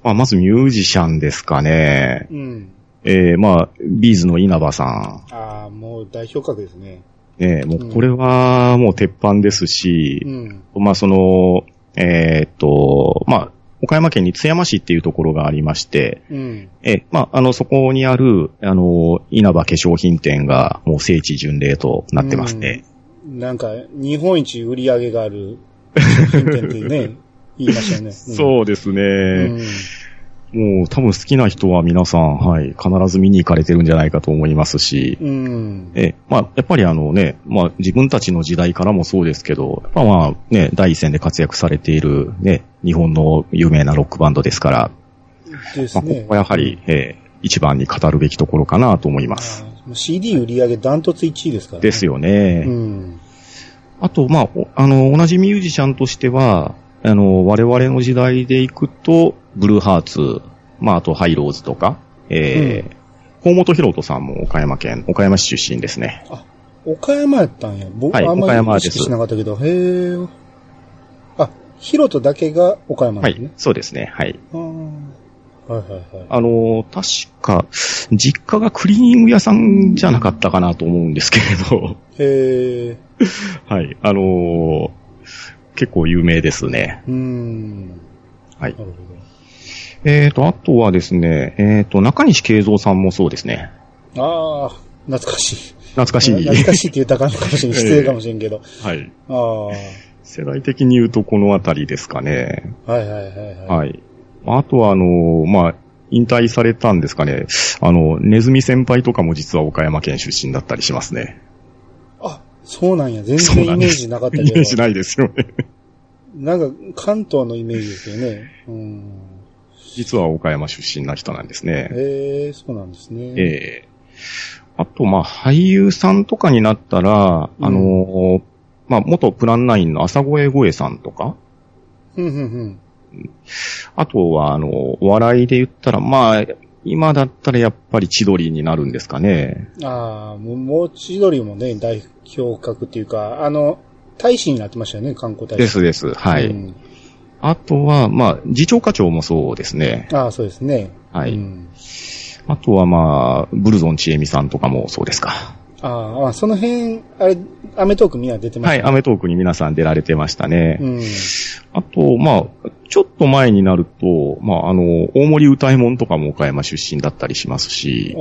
B: まあ、まずミュージシャンですかね。
A: うん。うん。
B: えー、まあ、ビーズの稲葉さ
A: ああ、もう代表格ですね。
B: ん。ね、もうこれはもう鉄板ですし
A: う、ん。
B: まあ、その、えーっと、まあ、岡山県に津山市っていうところがありまして、
A: うん。
B: え、まあ、あの、そこにある、あの、稲葉化粧品店がもう聖地巡礼となってますね。
A: なんか、日本一売り上げがある商品店ってね、言いましたよね。
B: そうですね。
A: うん。
B: もう多分好きな人は皆さん、はい、必ず見に行かれてるんじゃないかと思いますし、
A: うん。
B: え、まあ、やっぱりあのね、まあ、自分たちの時代からもそうですけど、やっぱまあ、ね、第一線で活躍されているね、日本の有名なロックバンドですから、まあ、こ
A: ですね。
B: こはやはり、えー一番に語るべきところかなと思います。
A: CD 売り上げダントツ1位ですからね。
B: ですよね。
A: うん。
B: あと、まあ、おあの、同じミュージシャンとしては、あの、我々の時代で行くと、ブルーハーツ、まあ、あとハイローズとか、えー、河本博人さんも岡山県、岡山市出身ですね。
A: 岡山やったんや。僕、
B: はい
A: あんま
B: 岡山です
A: り意識しなかったけど、へえ。あ、ヒロトだけが岡山
B: は
A: ですね
B: い。、そうですね。はい。
A: あーはいはいはい。
B: あの、確か、実家がクリーニング屋さんじゃなかったかなと思うんですけれど、
A: へえ。
B: はい。あの結構有名ですね。
A: うーん。
B: はい
A: なるほ
B: えーと、あとはですね、えーと、中西慶三さんもそうですね。
A: ど。ああ、懐かしい。
B: 懐かしい。
A: 懐かしいって言ったらあかかもしれない。失礼かもしれんけど。
B: はい。
A: ああ、は
B: 世代的に言うとこのあたりですかね。
A: いはいはいはい。
B: はい。あとは、あの、まあ、引退されたんですかね。あの、ネズミ先輩とかも実は岡山県出身だったりしますね。
A: あ、そうなんや。全然イメージなかったけど。
B: イメージないですよね。
A: なんか、関東のイメージですよね。うん。
B: 実は岡山出身な人なんですね。
A: へえ、そうなんですね。
B: ええあと、まあ、俳優さんとかになったら、
A: うん
B: あの、まあ、元プランナインの朝越声さんとか、
A: うん、うん、
B: あとは、あの、お笑いで言ったら、まあ、今だったらやっぱり千鳥になるんですかね。
A: うん。ああ、もう、もう千鳥もね、代表格っていうか、あの、大使になってましたよね、観光大使。
B: ですです。はい。
A: うん
B: あとは、まあ、次長課長もそうですね。
A: ああ、そうですね。
B: はい。
A: うん
B: あとは、まあ、ブルゾンちえみさんとかもそうですか。
A: ああ、その辺、あれ、アメトークみんな出てま
B: はい、
A: した、
B: アメトークに皆さん出られてましたね。
A: うん。
B: あと、まあ、ちょっと前になると、まあ、あの、大森歌右衛門とかも岡山出身だったりしますし、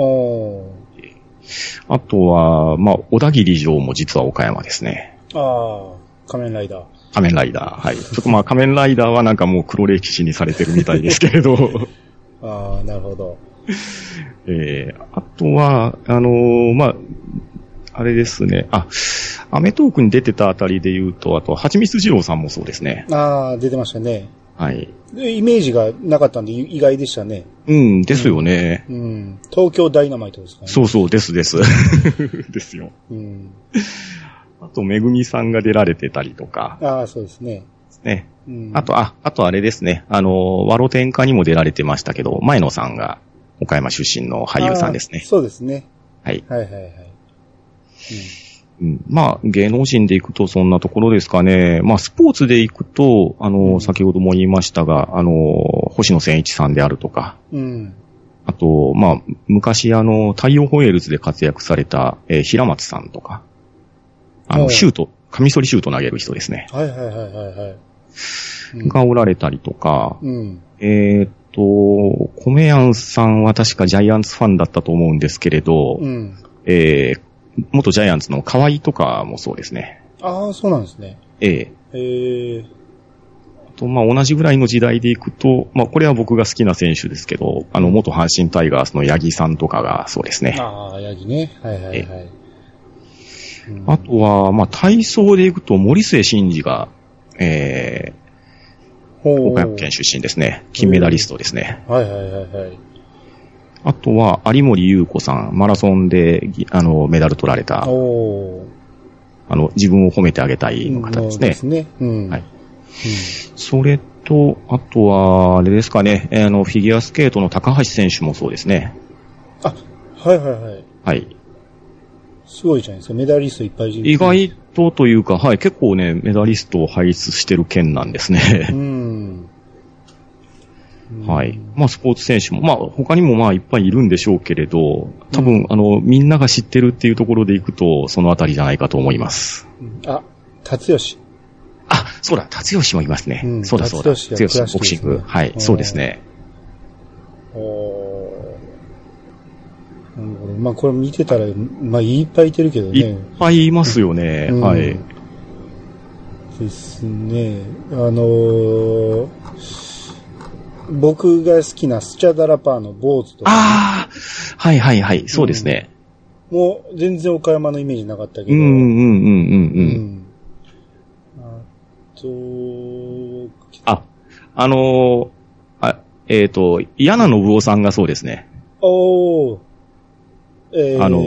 B: あとは、まあ、小田切城も実は岡山ですね。
A: ああ、仮面ライダー。
B: 仮面ライダー。はい。ちょっとまあ、仮面ライダーはなんかもう黒歴史にされてるみたいですけれど、
A: ああ、なるほど。
B: えー、あとは、あのーまあ、あれですね。あ、アメトークに出てたあたりで言うと、あと、はちみつ二郎さんもそうですね。
A: ああ、出てましたね。
B: はい。
A: でイメージがなかったんで意外でしたね。
B: うん、ですよね。
A: うん。東京ダイナマイトですかね。
B: そうそう、ですです。ですよ。
A: うん。
B: あと、めぐみさんが出られてたりとか、
A: ああ、そうですね。
B: ね。
A: うん。
B: あと、あ、あとあれですね。あの、ワロ天下にも出られてましたけど、前野さんが岡山出身の俳優さんですね。
A: そうですね。
B: はい。
A: はいはいはい。
B: うん、まあ、芸能人で行くとそんなところですかね。まあ、スポーツで行くと、あの、
A: うん
B: 先ほども言いましたが、あの、星野千一さんであるとか、
A: うん。うん。
B: あと、まあ、昔あの、太陽ホエールズで活躍された、えー平松さんとか、あの、シュート、カミソリシュート投げる人ですね。
A: はいはいはいはいはい。うん
B: がおられたりとか、
A: うん。
B: えーっと、コメヤンさんは確かジャイアンツファンだったと思うんですけれど、
A: うん。
B: えー元ジャイアンツの河合とかもそうですね。
A: ああ、そうなんですね。
B: ええ
A: ええ
B: あと、まあ、同じぐらいの時代でいくと、まあ、これは僕が好きな選手ですけど、あの、元阪神タイガースの八木さんとかがそうですね。
A: ああ、ヤギね。はいはいはい。うん
B: あとは、まあ、体操でいくと森末慎二が、え
A: ほ
B: ー、
A: う
B: 岡山県出身ですね。金メダリストですね。
A: はいはいはいはい。
B: あとは、有森優子さん、マラソンで、ぎあの、メダル取られた。あの、自分を褒めてあげたいの方ですね
A: そうで。すね。うん。
B: はいそれと、あとは、あれですかね、えーあの、フィギュアスケートの高橋選手もそうですね。
A: あ、はいはいはい。
B: はい。
A: すごいじゃないですか。メダリストいっぱいいる。
B: 意外とというか、はい、結構ね、メダリストを輩出してる県なんです
A: う
B: ね。
A: ん。
B: はい。まあ、スポーツ選手も、まあ、他にもまあ、いっぱいいるんでしょうけれど、多分、あの、みんなが知ってるっていうところでいくと、そのあたりじゃないかと思います。
A: うんあ、達吉。
B: あ、そうだ、達吉もいますね。
A: うん
B: そうだそうだ。
A: 達
B: 達
A: 吉
B: ボクシング。はい、
A: うん
B: そうですね。
A: おーなるほど。まあこれ見てたら、まあいっぱいいてるけど
B: いっ
A: ね。
B: ぱいいますよね。
A: うん
B: はい。
A: ですね。あのー僕が好きなスチャダラパーの坊主とか、
B: ああはいはいはい、そうですね。
A: もう全然岡山のイメージなかったけど、
B: うん、うん、うん、うん、う。
A: うんんあと、
B: あ、あのーあ、えっ、と、嫌な信夫さんがそうですね。
A: おーえー、
B: あの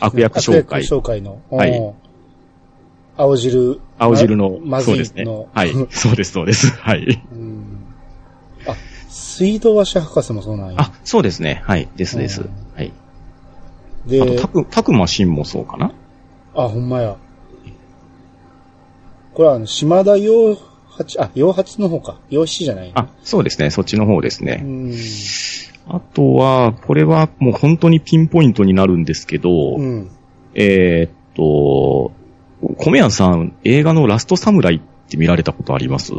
B: 悪役紹介
A: 悪役紹介の。
B: はい
A: 青汁。
B: 青汁の、
A: ま
B: そうですね
A: の。
B: はい。そうです、そうです。はい。
A: うんあ、水道橋博士もそうなんや。
B: あ、そうですね。はい。ですです
A: うん。
B: はい。
A: で、
B: あと、たく、たくましんもそうかな？
A: あ、ほんまや。これはあの、島田洋八、あ、洋八の方か。洋七じゃない。
B: あ、そうですね。そっちの方です
A: う
B: ね。
A: ん。
B: あとは、これはもう本当にピンポイントになるんですけど、
A: うん。
B: えーっと、米谷さん、映画のラストサムライって見られたことあります？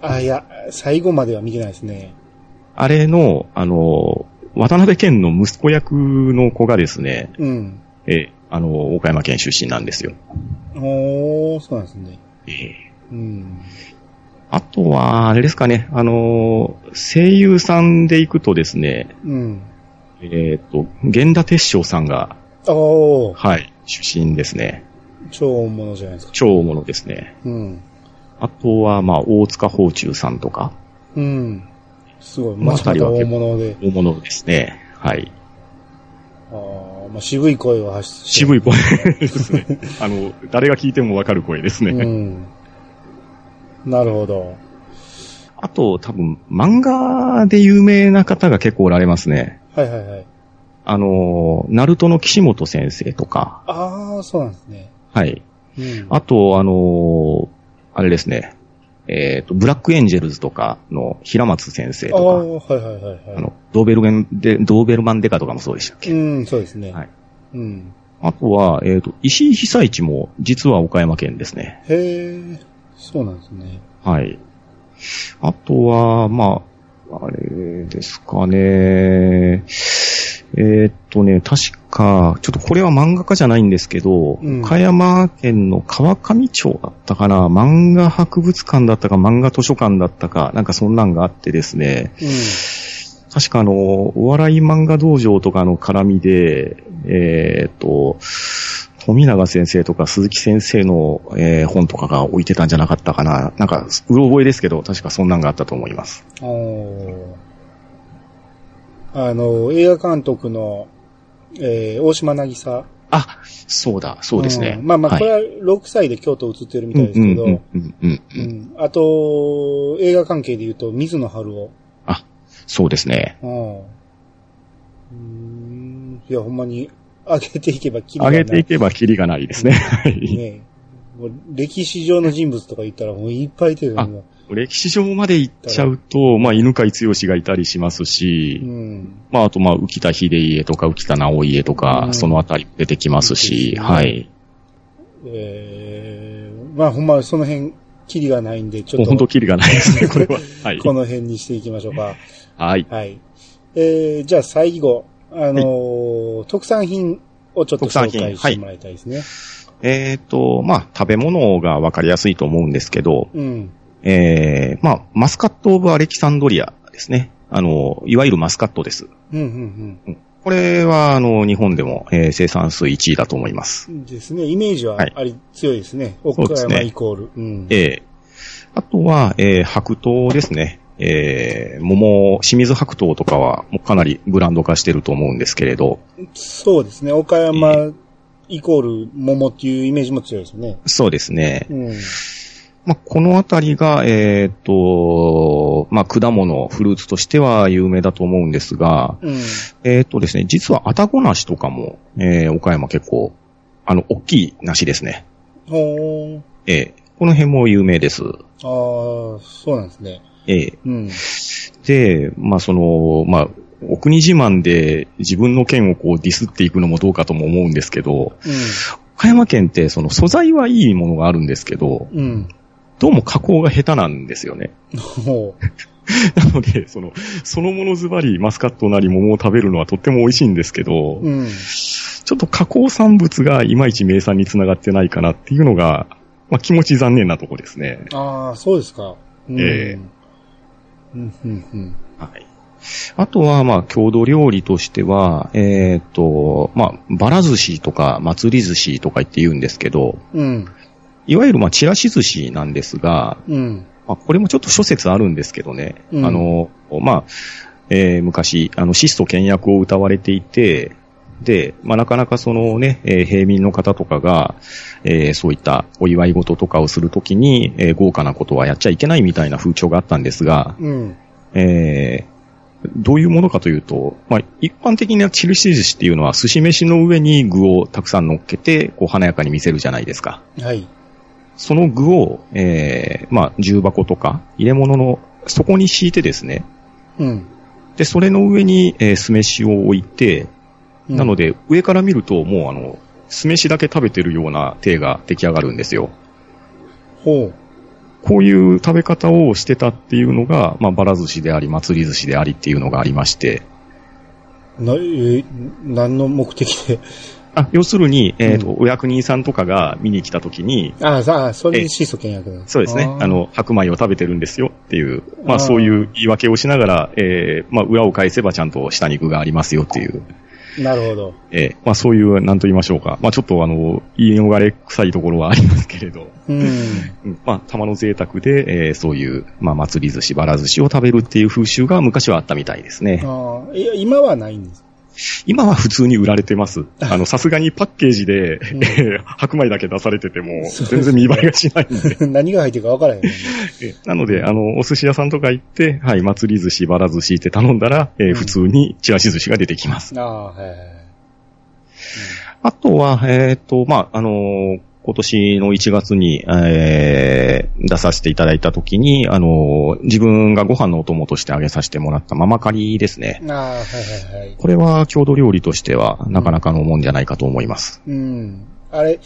A: あ、いや、最後までは見てないですね。
B: あれの、あの、渡辺謙の息子役の子がですね、
A: うん。
B: え、あの、岡山県出身なんですよ。
A: おー、そうなんですね。
B: えー
A: うん。
B: あとは、あれですかね、あの、声優さんで行くとですね、
A: うん。
B: えーっと、源田鉄章さんが、
A: おー、
B: はい、出身ですね。
A: 超大物じゃないですか。
B: 超大物ですね。
A: うん。
B: あとは、まあ、大塚宝中さんとか、
A: うん。すごい。
B: まあ
A: また
B: 二人は
A: 大物で。
B: 大物ですね。はい。
A: あーまあ、渋い声を発して。
B: 渋い声ですね。あの、誰が聞いてもわかる声ですね。
A: うん。なるほど。
B: あと、多分、漫画で有名な方が結構おられますね。
A: はいはいはい。
B: あの、ナルトの岸本先生とか、
A: ああ、そうなんですね。
B: はい。
A: うん。
B: あと、あの、あれですね。えっ、と、ブラックエンジェルズとかの平松先生
A: ああ、
B: と
A: はいはいはいはい。
B: か、あの、ドーベルゲンで、ドーベルマンデカとかもそうでしたっけ、
A: うん、そうですね。
B: はい。
A: うん。
B: あとは、えっ、と、石井被災地も実は岡山県ですね。
A: へえ、そうなんですね。
B: はい。あとは、まあ、あれですかね。えーっとね、確か、ちょっとこれは漫画家じゃないんですけど、
A: うん。
B: 岡山県の川上町だったかな、漫画博物館だったか、漫画図書館だったか、なんかそんなんがあってですね、
A: う
B: 確かあの、お笑い漫画道場とかの絡みで、えーっと、富永先生とか鈴木先生の、えー本とかが置いてたんじゃなかったかな？なんか、うろ覚えですけど、確かそんなんがあったと思います。
A: おーあの、映画監督の、えー大島渚。
B: あ、そうだ、そうですね。
A: んまあまあ、
B: はい
A: これは6歳で京都映ってるみたいですけど、
B: うんうんうんうんう
A: うんんあと、映画関係で言うと、水野晴夫。
B: そうですね。
A: うん。いや、ほんまに、上げていけばきりがない。
B: 上げていけばキリがないですね。はい。
A: 歴史上の人物とか言ったらもういっぱいいてる
B: あ
A: の。
B: 歴史上まで行っちゃうと、まあ、犬飼剛がいたりしますし、
A: うん。
B: まあ、あと、まあ、浮田秀家とか浮田直家とか、
A: うん
B: そのあたり出てきますし、
A: うん
B: はい。
A: えー、まあほんまその辺、キリがないんで、ちょっと
B: もう本当、キリがないですね、これは。はい。
A: この辺にしていきましょうか。
B: はい。
A: はい。えー、じゃあ最後、あのー特産品をちょっと紹介してもらいたいですね。
B: えっ、と、まあ、食べ物がわかりやすいと思うんですけど、
A: うん。
B: えー、まあ、マスカット・オブ・アレキサンドリアですね。あの、いわゆるマスカットです。
A: うん、うん、
B: これは、あの、日本でも、えー生産数1位だと思います。
A: うん。ですね。イメージは
B: はい
A: あり、強いですね。
B: う
A: 岡山イコール。うん。
B: えー、あとは、えー、白桃ですね。えー、桃、清水白桃とかは、もうかなりブランド化してると思うんですけれど、
A: そうですね。岡山イコール桃っていうイメージも強いですね。
B: そうですね。
A: うん。
B: まあ、このあたりが、えーっと、まあ、果物、フルーツとしては有名だと思うんですが、
A: うん。
B: えーっとですね、実はアタゴ梨とかも、えー、岡山結構、あの、大きい梨ですね。
A: ほー。
B: えーこの辺も有名です。
A: ああ、そうなんですね。
B: えー
A: うん。
B: で、まあ、その、まあ、お国自慢で自分の県をこうディスっていくのもどうかとも思うんですけど、岡山県ってその素材はいいものがあるんですけど、
A: うん。うん。
B: どうも加工が下手なんですよね。
A: ほ
B: なので、その、そのものズバリマスカットなり桃を食べるのはとっても美味しいんですけど、
A: う。うん。
B: ちょっと加工産物がいまいち名産につながってないかなっていうのが、まあ気持ち残念なとこですね。
A: ああ、そうですか。うん。
B: え
A: うん、うん、うん。
B: はい。あとは、まあ、郷土料理としては、えーっと、まあ、バラ寿司とか祭り寿司とか言って言うんですけど、
A: うん。
B: いわゆる、まあ、チラシ寿司なんですが、
A: うん。
B: まあ、これもちょっと諸説あるんですけどね、
A: うん
B: あの、まあ、えー昔、あの、質素倹約を歌われていて、で、まあ、なかなかそのね、えー平民の方とかが、えーそういったお祝い事とかをするときに、えー豪華なことはやっちゃいけないみたいな風潮があったんですが、
A: うん。
B: えーどういうものかというと、まあ、一般的なチルシ寿司っていうのは寿司飯の上に具をたくさん乗っけて、こう華やかに見せるじゃないですか。
A: はい。
B: その具を、えーまあ、重箱とか入れ物の底に敷いてですね。
A: うん。
B: で、それの上に、えー酢飯を置いて、なの
A: で、
B: で、上から見ると、もうあの、酢飯だけ食べてるような体が出来上がるんですよ。
A: ほ
B: こういう食べ方をしてたっていうのが、まあ、バラ寿司であり、祭り寿司でありっていうのがありまして、
A: う。な、えー何の目的で。
B: あ、要するに、えっ、と、
A: う
B: お役人さんとかが見に来た時に、
A: ああ、さあ、それで質素倹約だ。
B: そうですね、
A: ー
B: あ、の、白米を食べてるんですよっていう、ま
A: あ
B: そういう言い訳をしながら、えーまあ裏を返せばちゃんと下に具がありますよっていう、
A: なるほど。
B: えーまあそういう、なんと言いましょうか。まあちょっとあの、言い逃れ臭いところはありますけれど、
A: うん。
B: うんまあ玉の贅沢で、えーそういう、まあ祭り寿司、バラ寿司を食べるっていう風習が昔はあったみたいですね。
A: ああ、いや、今はないんです。
B: 今は普通に売られてます。あの、さすがにパッケージで、
A: うん
B: えー 白米だけ出されてても、全然見栄えがしないんで。
A: 何が入ってるか分からへんね。
B: えなので、あの、お寿司屋さんとか行って、はい、祭り寿司、バラ寿司って頼んだら、えー
A: うん
B: 普通にチラシ寿司が出てきます。
A: ああ。
B: あとは、えっ、と、まあ、あのー今年の1月に、えー出させていただいたときに、あのー自分がご飯のお供としてあげさせてもらったママカリですね。
A: ああ、はいはいはい。
B: これは郷土料理としてはなかなかのもんじゃないかと思います。
A: うん。あれ、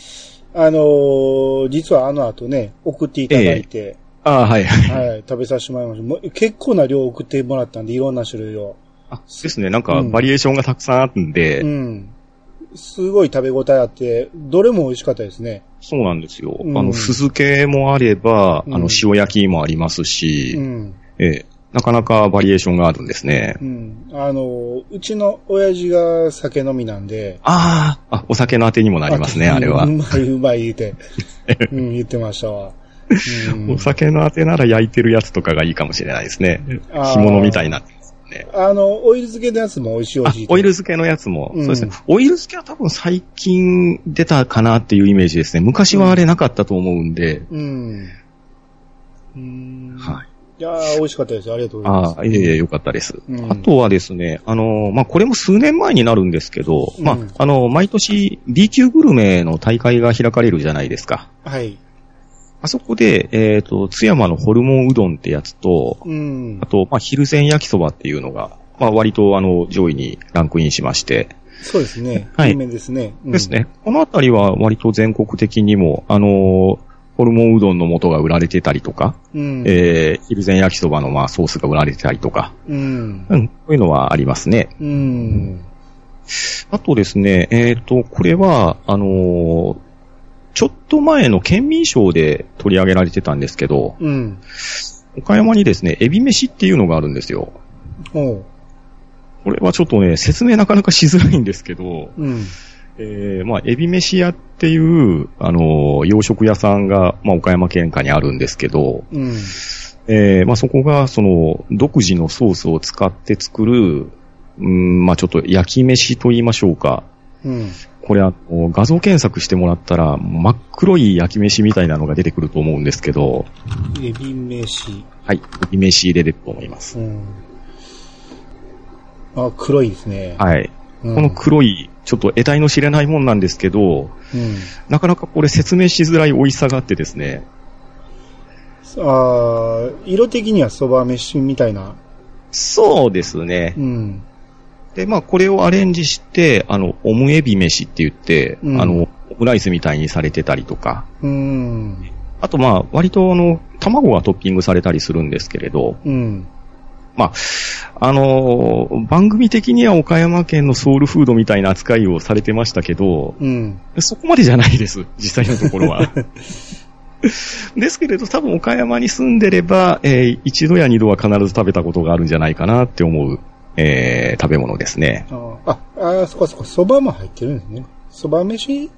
A: あのー実はあの後ね、送っていただいて、
B: ああ、はい。
A: はい、食べさせてもらいましたもう。結構な量送ってもらったんで、いろんな種類を。
B: あですね、なんかバリエーションがたくさんあるんで、
A: うん。すごい食べ応えあって、どれも美味しかったですね。
B: そうなんですよ。
A: うん
B: あの、酢漬けもあれば、
A: うん
B: あの、塩焼きもありますし、
A: うん。
B: ええなかなかバリエーションがあるんですね。
A: うん。あの、うちの親父が酒飲みなんで。
B: ああ、あ、お酒のあてにもなりますね、あれは
A: う。まいうまい言うて、うん、言ってましたわ。うん
B: お酒のあてなら焼いてるやつとかがいいかもしれないですね。干物みたいになね。
A: あの、オイル漬けのやつも美味しい美
B: あ
A: 味しい。
B: オイル漬けのやつも、
A: うん
B: そうですね。オイル漬けは多分最近出たかなっていうイメージですね。昔はあれなかったと思うんで。
A: うん。うん。
B: はい。
A: いやー美味しかったです。ありがとうございます。
B: ああ、いえいえ、よかったです。
A: うん
B: あとはですね、あの、まあ、これも数年前になるんですけど、
A: うん
B: まあ、あの、毎年 B 級グルメの大会が開かれるじゃないですか。
A: はい。
B: あそこで、えっ、と、津山のホルモンうどんってやつと、
A: うん
B: あ。と、まあ、昼前焼きそばっていうのが、まあ、割とあの、上位にランクインしまして、
A: そうですね。
B: はい
A: 有名ですね。うん
B: です。ね。このあたりは割と全国的にも、あのーホルモンうどんの素が売られてたりとか、
A: うん。
B: えー、昼前焼きそばのまあソースが売られてたりとか、
A: うん。
B: うん、こういうのはありますね。
A: うん。
B: あとですね、えっ、と、これは、あのーちょっと前の県民賞で取り上げられてたんですけど、
A: うん。
B: 岡山にですね、エビ飯っていうのがあるんですよ。
A: おう。
B: これはちょっとね、説明なかなかしづらいんですけど、
A: うん。
B: えー、まあ、エビ飯屋っていう、あのー洋食屋さんが、まあ、岡山県下にあるんですけど、
A: うん。
B: えー、まあ、そこが、その、独自のソースを使って作る、うん、まあ、ちょっと焼き飯と言いましょうか。
A: うん。
B: これあの、画像検索してもらったら、真っ黒い焼き飯みたいなのが出てくると思うんですけど、
A: エビ飯。
B: はい、エビ飯で出ると思います。
A: うん。あ、黒いですね。
B: はい。
A: うん
B: この黒い、ちょっと得体の知れないもんなんですけど、
A: うん。
B: なかなかこれ説明しづらい美味しさがあってですね、
A: あー色的には蕎麦飯みたいな。
B: そうですね。
A: うん。
B: で、まあ、これをアレンジして、あの、オムエビ飯って言って、
A: うん
B: あの、オムライスみたいにされてたりとか、
A: うん。
B: あとまあ、割とあの、卵がトッピングされたりするんですけれど、
A: うん。
B: まあ、あのー番組的には岡山県のソウルフードみたいな扱いをされてましたけど、
A: うん。
B: そこまでじゃないです、実際のところは。ですけれど、多分岡山に住んでれば、えー一度や二度は必ず食べたことがあるんじゃないかなって思う、えー食べ物ですね。
A: あーあ、そこそこ、蕎麦も入ってるんですね。蕎麦飯？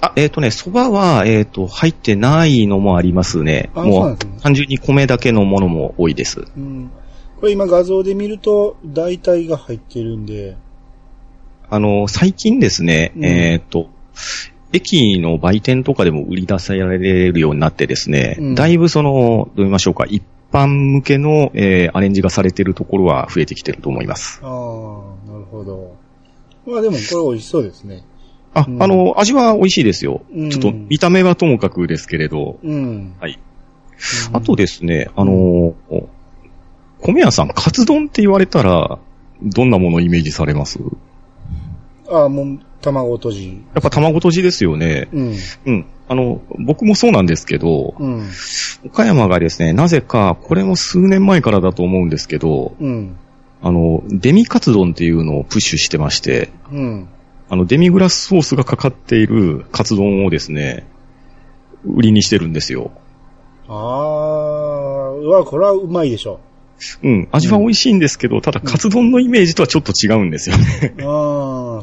B: あ、えっ、とね、蕎麦は、えっ、と、入ってないのもありますね。もう
A: ね、
B: 単純に米だけのものも多いです。
A: うん。これ今画像で見ると、大体が入ってるんで、
B: あの、最近ですね、
A: うん
B: えっ、と、駅の売店とかでも売り出されるようになってですね、
A: うん
B: だいぶその、どう言いましょうか、一般向けの、えーアレンジがされているところは増えてきてると思います。
A: ああ、なるほど。まあでもこれ美味しそうですね。
B: あ、
A: うん
B: あの、味は美味しいですよ。
A: うん
B: ちょっと見た目はともかくですけれど、
A: うん。
B: はい。
A: うん
B: あとですね、あの、米屋さん、カツ丼って言われたら、どんなものをイメージされます？
A: ああ、もう、卵とじ。
B: やっぱ卵とじですよね。
A: うん。
B: うん。あの、僕もそうなんですけど、
A: うん。
B: 岡山がですね、なぜか、これも数年前からだと思うんですけど、
A: うん。
B: あの、デミカツ丼っていうのをプッシュしてまして、
A: うん。
B: あの、デミグラスソースがかかっているカツ丼をですね、売りにしてるんですよ。
A: ああ、うわ、これはうまいでしょ。
B: うん。味は美味しいんですけど、ただカツ丼のイメージとはちょっと違うんですよね。
A: ああ、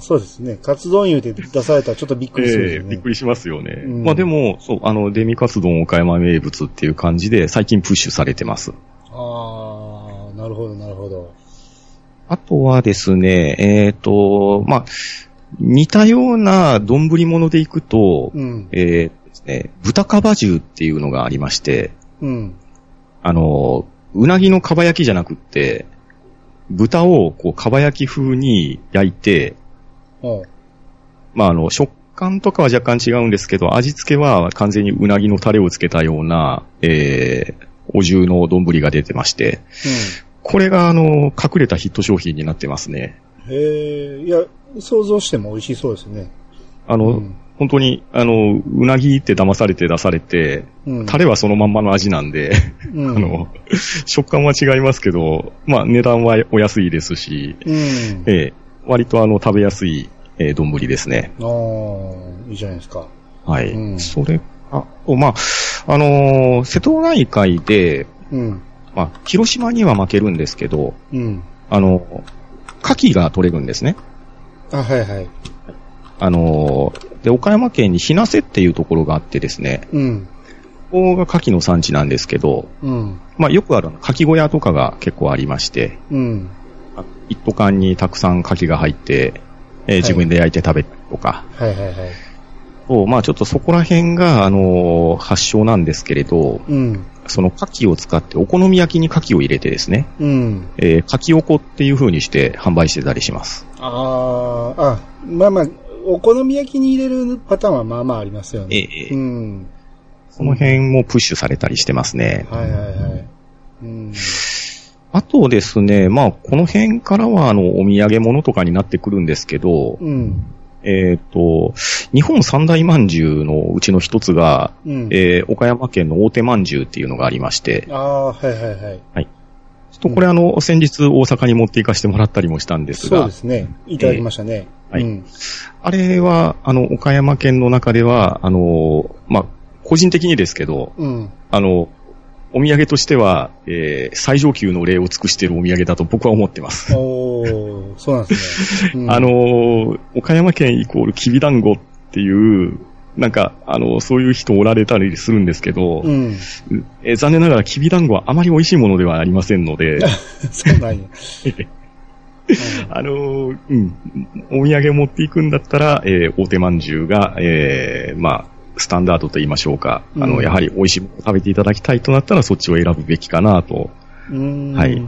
A: そうですね。カツ丼言うて出されたらちょっとびっくりするね。
B: ええびっくりしますよね。
A: うん
B: まあでも、そう、あの、デミカツ丼岡山名物っていう感じで最近プッシュされてます。
A: ああ、なるほど、なるほど。
B: あとはですね、えっ、と、まあ、似たような丼物でいくと、
A: うん。
B: えーですね、豚カバ重っていうのがありまして、
A: うん。
B: あの、うなぎのかば焼きじゃなくって、豚をこうかば焼き風に焼いて、まああの、食感とかは若干違うんですけど、味付けは完全にうなぎのタレをつけたような、えー、お重の丼が出てまして、これがあの、隠れたヒット商品になってますね。
A: うん。へえ、いや、想像しても美味しそうですね。
B: あの、
A: うん
B: 本当に、あの、うなぎって騙されて出されて、
A: うん。
B: タレはそのまんまの味なんで、
A: うん、
B: あの、食感は違いますけど、まあ値段はお安いですし、
A: うん。
B: ええ割とあの食べやすい、えー、丼ですね。
A: ああ、いいじゃないですか。
B: はい。
A: うん
B: それ、あ、まあ、あのー瀬戸内海で、
A: うん。
B: まあ、広島には負けるんですけど、
A: うん。
B: あの、牡蠣が取れるんですね。
A: あ、はいはい。
B: あの、で、岡山県に日生っていうところがあってですね、
A: うん。
B: ここが牡蠣の産地なんですけど、
A: うん。
B: まあ、よくある牡蠣小屋とかが結構ありまして、
A: うん。
B: あ一斗缶にたくさん牡蠣が入って、えー自分で焼いて食べたりとか、
A: はいはいはい。
B: そうまあちょっとそこら辺が、あのー発祥なんですけれど、
A: うん。
B: その牡蠣を使ってお好み焼きに牡蠣を入れてですね、
A: うん。
B: えー、牡蠣おこっていう風にして販売してたりします。
A: ああ、あ、まあまあ、お好み焼きに入れるパターンはまあまあありますよ
B: え
A: ね。
B: え
A: うん。
B: その辺もプッシュされたりしてますね。
A: はいはいはい。うん。
B: あとですね、まあこの辺からはあのお土産物とかになってくるんですけど、
A: うん。
C: えっ、と、日本三大饅頭のうちの一つが、
A: うん。
C: えー岡山県の大手饅頭っていうのがありまして、
A: ああ、はいはいはい。
C: ちょっとこれあの、先日大阪に持って行かせてもらったりもしたんですが
A: そうで、すね。いただきましたね。
B: えはい
A: うん。
B: あれは、あの、岡山県の中では、あの、まあ、個人的にですけど、
A: うん。
B: あの、お土産としては、えー最上級の例を尽くしているお土産だと僕は思ってます。
A: おー、そうなんですね。うん
B: あのー、岡山県イコールきびだんごっていう、なんか、あの、そういう人おられたりするんですけど、
A: うん。
B: えー残念ながらきびだんごはあまり美味しいものではありませんので、
A: そうなんや。
B: あのー、うん、お土産持っていくんだったら、えー大手饅頭が、えーまあ、スタンダードと言いましょうか。あの、
A: うん
B: やはり美味しいものを食べていただきたいとなったら、そっちを選ぶべきかなと、
A: うん。
B: はい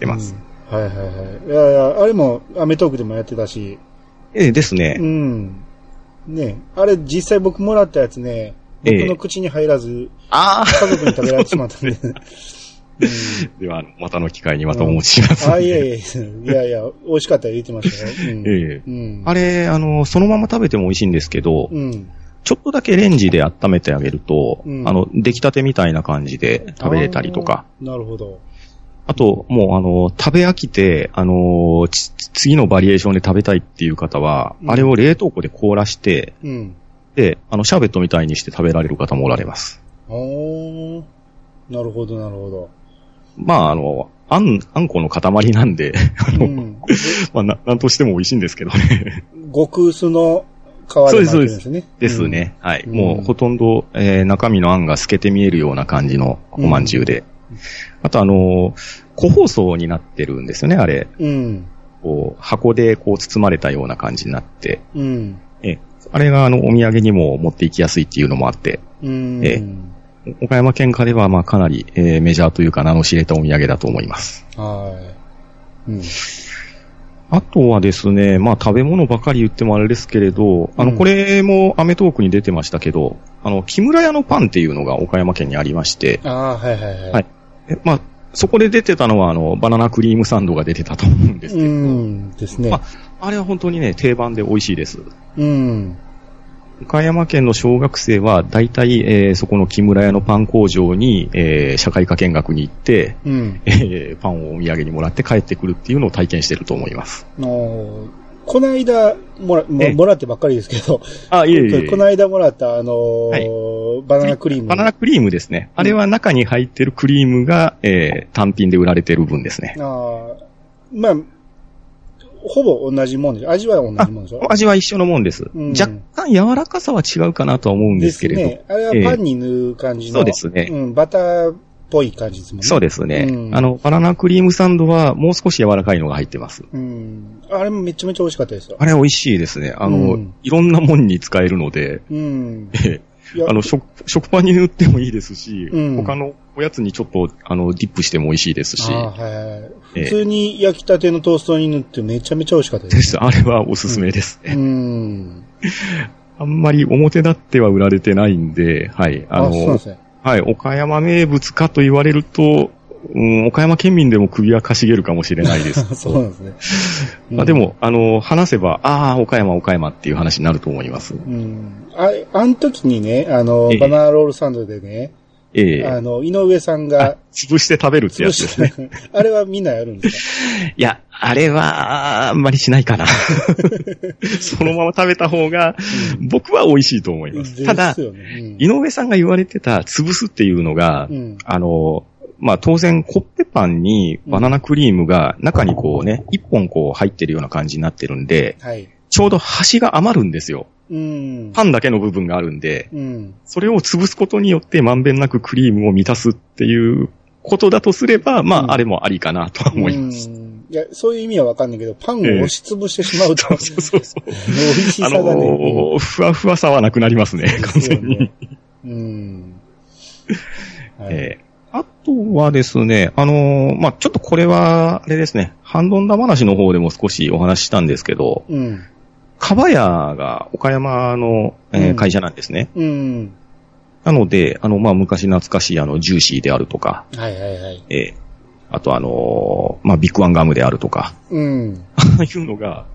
B: 出ます。
A: うんはいはいはい。いやいや、あれもアメトークでもやってたし、
B: えーですね。
A: うん。ねあれ実際僕もらったやつね、
B: ええ
A: 僕の口に入らず、
B: あ
A: 家族に食べられてしまったんで。うん
B: あでは、またの機会にまたお持ちしますの
A: あ、
B: で。
A: いやいやいや、いやいや、美味しかったら言ってましたよ。うん。
B: ええ
A: うん。
B: あれ、あの、そのまま食べても美味しいんですけど、
A: うん。
B: ちょっとだけレンジで温めてあげると、
A: うん
B: あの、出来たてみたいな感じで食べれたりとか。
A: なるほど。
B: あと、もう、あの、食べ飽きて、あの、ち次のバリエーションで食べたいっていう方は、
A: うん
B: あれを冷凍庫で凍らして、
A: うん。
B: で、あの、シャーベットみたいにして食べられる方もおられます。
A: おー。なるほど、なるほど。
B: まあ、あの、あん、あんこの塊なんで、あの、
A: うん。
B: まあな、なんとしても美味しいんですけどね。
A: 極薄の皮で巻いてるんですね。
B: ですね。はい。
A: うん
B: もう、ほとんど、えー中身のあんが透けて見えるような感じのおまんじゅうで。あと、あの、個包装になってるんですよね、あれ。
A: うん。うん。
B: こう、箱でこう包まれたような感じになって。
A: うん。
B: え、あれがあの、お土産にも持っていきやすいっていうのもあって、
A: うん。
B: え岡山県下ではまあかなり、えーメジャーというか名の知れたお土産だと思います。
A: はい。うん。
B: あとはですね、まあ食べ物ばかり言ってもあれですけれど、あの、
A: うん
B: これもアメトークに出てましたけど、あの、木村屋のパンっていうのが岡山県にありまして、
A: ああ、はいはいはい。
B: はいえまあ、そこで出てたのはあの、バナナクリームサンドが出てたと思うんですけ
A: う
B: ど、
A: ん。ですね。
B: まあれは本当にね、定番で美味しいです。
A: うん。
B: 岡山県の小学生は大体、えーそこの木村屋のパン工場に、えー社会科見学に行って、
A: うん。
B: えーパンをお土産にもらって帰ってくるっていうのを体験してると思います。
A: のこの間もら、も
B: ええ
A: もらってばっかりですけど、
B: あ、いえいえ。
A: この間もらった、あのーバナナクリーム。
B: バナナクリームですね。あれは中に入ってるクリームが、えー単品で売られてる分ですね。
A: あーまあ、ほぼ同じもんで、味は同じもんでしょ
B: 味は一緒のもんです。
A: うん
B: 若干柔らかさは違うかなとは思うんですけれど。
A: ね。あれはパンに塗る感じの。
B: そうですね
A: うん、バターっぽい感じですもんね。
B: そうですね、
A: うん
B: あの、バナナクリームサンドはもう少し柔らかいのが入ってます。
A: うん。あれもめちゃめちゃ美味しかったですよ。
B: あれ美味しいですね。あの、
A: うん
B: いろんなもんに使えるので、
A: うん。
B: あの、食、食パンに塗ってもいいですし、
A: うん
B: 他のおやつにちょっと、あの、ディップしても美味しいですし、
A: はい普通に焼きたてのトーストに塗ってめちゃめちゃ美味しかったで。
B: ですす。あれはおすすめですね。
A: うん。
B: あんまり表立っては売られてないんで、はい。あの
A: で、すね。
B: はい、岡山名物かと言われると、うん、岡山県民でも首はかしげるかもしれないですけど。
A: そうですね。
B: まあでも、あの、話せば、ああ、岡山、岡山っていう話になると思います。
A: うん。あ、あの時にね、あの
B: ええ、
A: バナナロールサンドでね、
B: ええ
A: あの、井上さん
B: あ
A: が、
B: 潰して食べるってやつですね。
A: あれはみんなやるんですか？
B: いや、あれは、あんまりしないかな。そのまま食べた方が、僕は美味しいと思います。ただ
A: です、よね。
B: 井上さんが言われてた潰すっていうのが、
A: うん。
B: あの、まあ当然コッペパンにバナナクリームが中にこうね、一本こう入ってるような感じになってるんで、
A: はい。
B: ちょうど端が余るんですよ。
A: うん。
B: パンだけの部分があるんで、
A: うん。
B: それを潰すことによってまんべんなくクリームを満たすっていうことだとすれば、ま
A: うん
B: ああれもありかなとは思います。
A: うんいや、そういう意味はわかんないけど、パンを押しつぶしてしまうと、
B: そ うそうそうそう。
A: 美味し
B: あ
A: さがね。
B: のーふわふわさはなくなりますね、
A: うん
B: 完全に。。
A: うん。はい
B: えーあとはですね、あのーまあ、ちょっとこれは、あれですね、ハンドンダ話の方でも少しお話ししたんですけど、
A: うん。
B: かばやが岡山の、えー
A: うん
B: 会社なんですね。
A: うん。
B: なので、あの、まあ、昔懐かしいあの、ジューシーであるとか、
A: はいはいはい。
B: えーあとあのーまあ、ビッグワンガムであるとか、
A: うん。
B: あ あいうのが、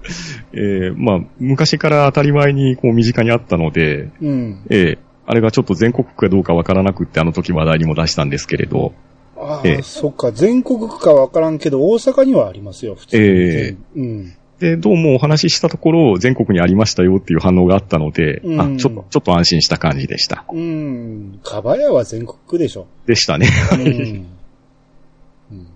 B: えーまあ、昔から当たり前にこう身近にあったので、
A: うん。
B: えーあれがちょっと全国区かどうかわからなくってあの時話題にも出したんですけれど、
A: ああ、
B: ええ
A: そっか。全国区かわからんけど、大阪にはありますよ、普通に。
B: え
A: うん。
B: で、どうもお話ししたところ、全国にありましたよっていう反応があったので、
A: うん
B: あ、ちょっと、ちょっと安心した感じでした。
A: うん。かばやは全国区でしょ。
B: でしたね。
A: うん。うん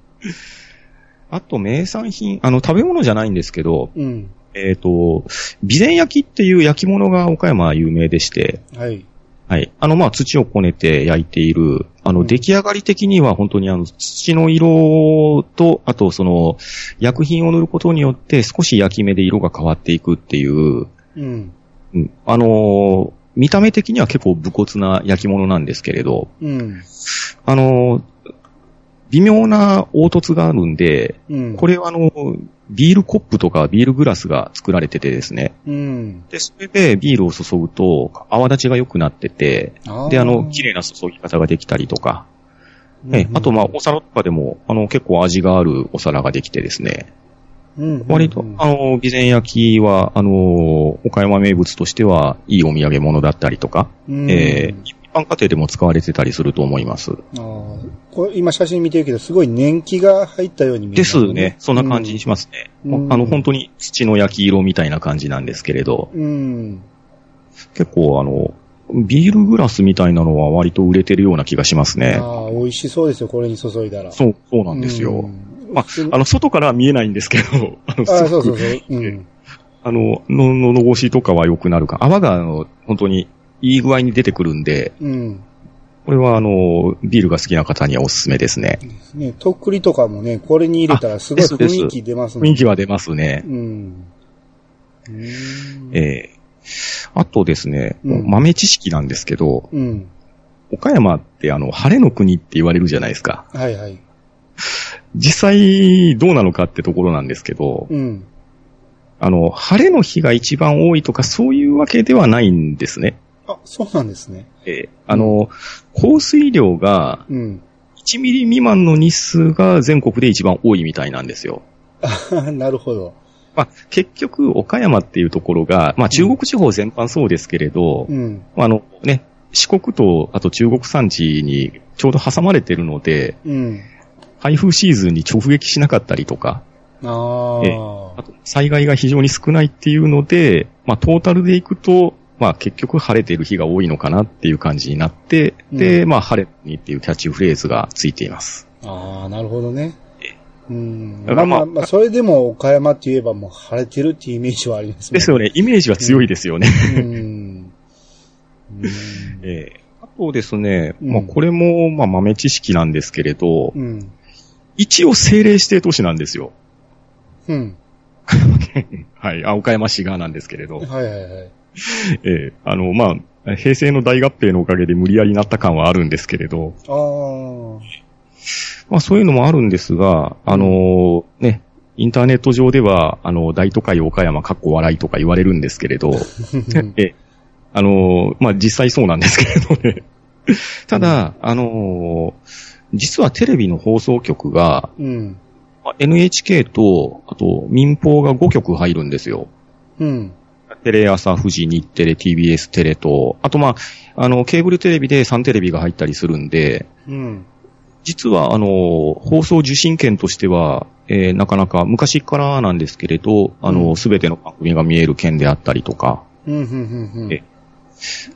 B: あと、名産品、あの、食べ物じゃないんですけど、
A: うん。
B: えっ、と、備前焼きっていう焼き物が岡山は有名でして、
A: はい。
B: はい。あの、まあ、土をこねて焼いている、あの、
A: うん
B: 出来上がり的には本当にあの、土の色と、あとその、薬品を塗ることによって少し焼き目で色が変わっていくっていう、
A: うん。
B: うんあのー見た目的には結構武骨な焼き物なんですけれど、
A: うん。
B: あのー微妙な凹凸があるんで、
A: うん。
B: これはあの、ビールコップとかビールグラスが作られててですね。
A: うん。
B: で、それでビールを注ぐと泡立ちが良くなってて、で、あの、綺麗な注ぎ方ができたりとか、えあとまあ、お皿とかでも、あの、結構味があるお皿ができてですね、
A: うん、
B: 割と、あの、備前焼きは、あの、岡山名物としては、いいお土産物だったりとか、
A: うん、
B: えー一般家庭でも使われてたりすると思います。
A: あーこれ今写真見てるけど、すごい年季が入ったように見え
B: で
A: ます
B: ね。そんな感じにしますね。
A: うん
B: あの、本当に土の焼き色みたいな感じなんですけれど、
A: うん。
B: 結構あの、ビールグラスみたいなのは割と売れてるような気がしますね。
A: ああ、美味しそうですよ、これに注いだら。
B: そう、そうなんですよ。
A: うん
B: まあ、あの、外からは見えないんですけど、あの、
A: ああ、
B: すごく
A: そうそうそう。うん。
B: あの、の、ののごしとかは良くなるか。泡が、あの、本当にいい具合に出てくるんで、
A: うん。
B: これはあの、ビールが好きな方にはおすすめですね。
A: ね、とっくりとかもね、これに入れたらすごい雰囲気出ますね。
B: 雰囲気は出ますね。
A: うん。うん
B: ええあとですね、
A: うん
B: 豆知識なんですけど、
A: うん。
B: 岡山ってあの、晴れの国って言われるじゃないですか。
A: はいはい。
B: 実際どうなのかってところなんですけど、
A: うん。
B: あの、晴れの日が一番多いとかそういうわけではないんですね。
A: あ、そうなんですね。
B: ええあの、降水量が
A: うん。
B: 1ミリ未満の日数が全国で一番多いみたいなんですよ。
A: あ なるほど。
B: まあ、結局、岡山っていうところが、まあ、中国地方全般そうですけれど、
A: うん。
B: あのね、四国と、あと中国山地にちょうど挟まれてるので、
A: うん。
B: 台風シーズンに直撃しなかったりとか、
A: ああ
B: と災害が非常に少ないっていうので、まあ、トータルでいくと、まあ、結局晴れてる日が多いのかなっていう感じになって、で、
A: う
B: まあ、晴れにっていうキャッチフレーズがついています。
A: ああ、なるほどね。うん。
B: まあ
A: まあまあ、まあ、それでも岡山って言えばもう晴れてるっていうイメージはありますね。
B: ですよね、イメージは強いですよね。
A: うん。うん。
B: ええあとですね、
A: うん
B: まあ、これも、まあ、豆知識なんですけれど、
A: うん。
B: 一応政令指定都市なんですよ。
A: うん。
B: はい。あ、岡山市側なんですけれど。
A: はいはいはい。
B: ええあの、まあ、平成の大合併のおかげで無理やりなった感はあるんですけれど、
A: ああ。
B: まあそういうのもあるんですが、あのね、インターネット上では、あの、大都会岡山かっこ笑いとか言われるんですけれど、ええあのまあ実際そうなんですけれどね。ただ、あの実はテレビの放送局が、
A: うん。
B: まあ NHK と、あと民放が5局入るんですよ。
A: うん。
B: テレ朝、富士、日テレ、TBS テレと、あとまあ、あの、ケーブルテレビで3テレビが入ったりするんで、
A: うん。
B: 実はあの、放送受信権としては、えーなかなか昔からなんですけれど、あ
A: う
B: の、
A: ん
B: すべての番組が見える権であったりとか、
A: うん、うん、うん、うん。
B: え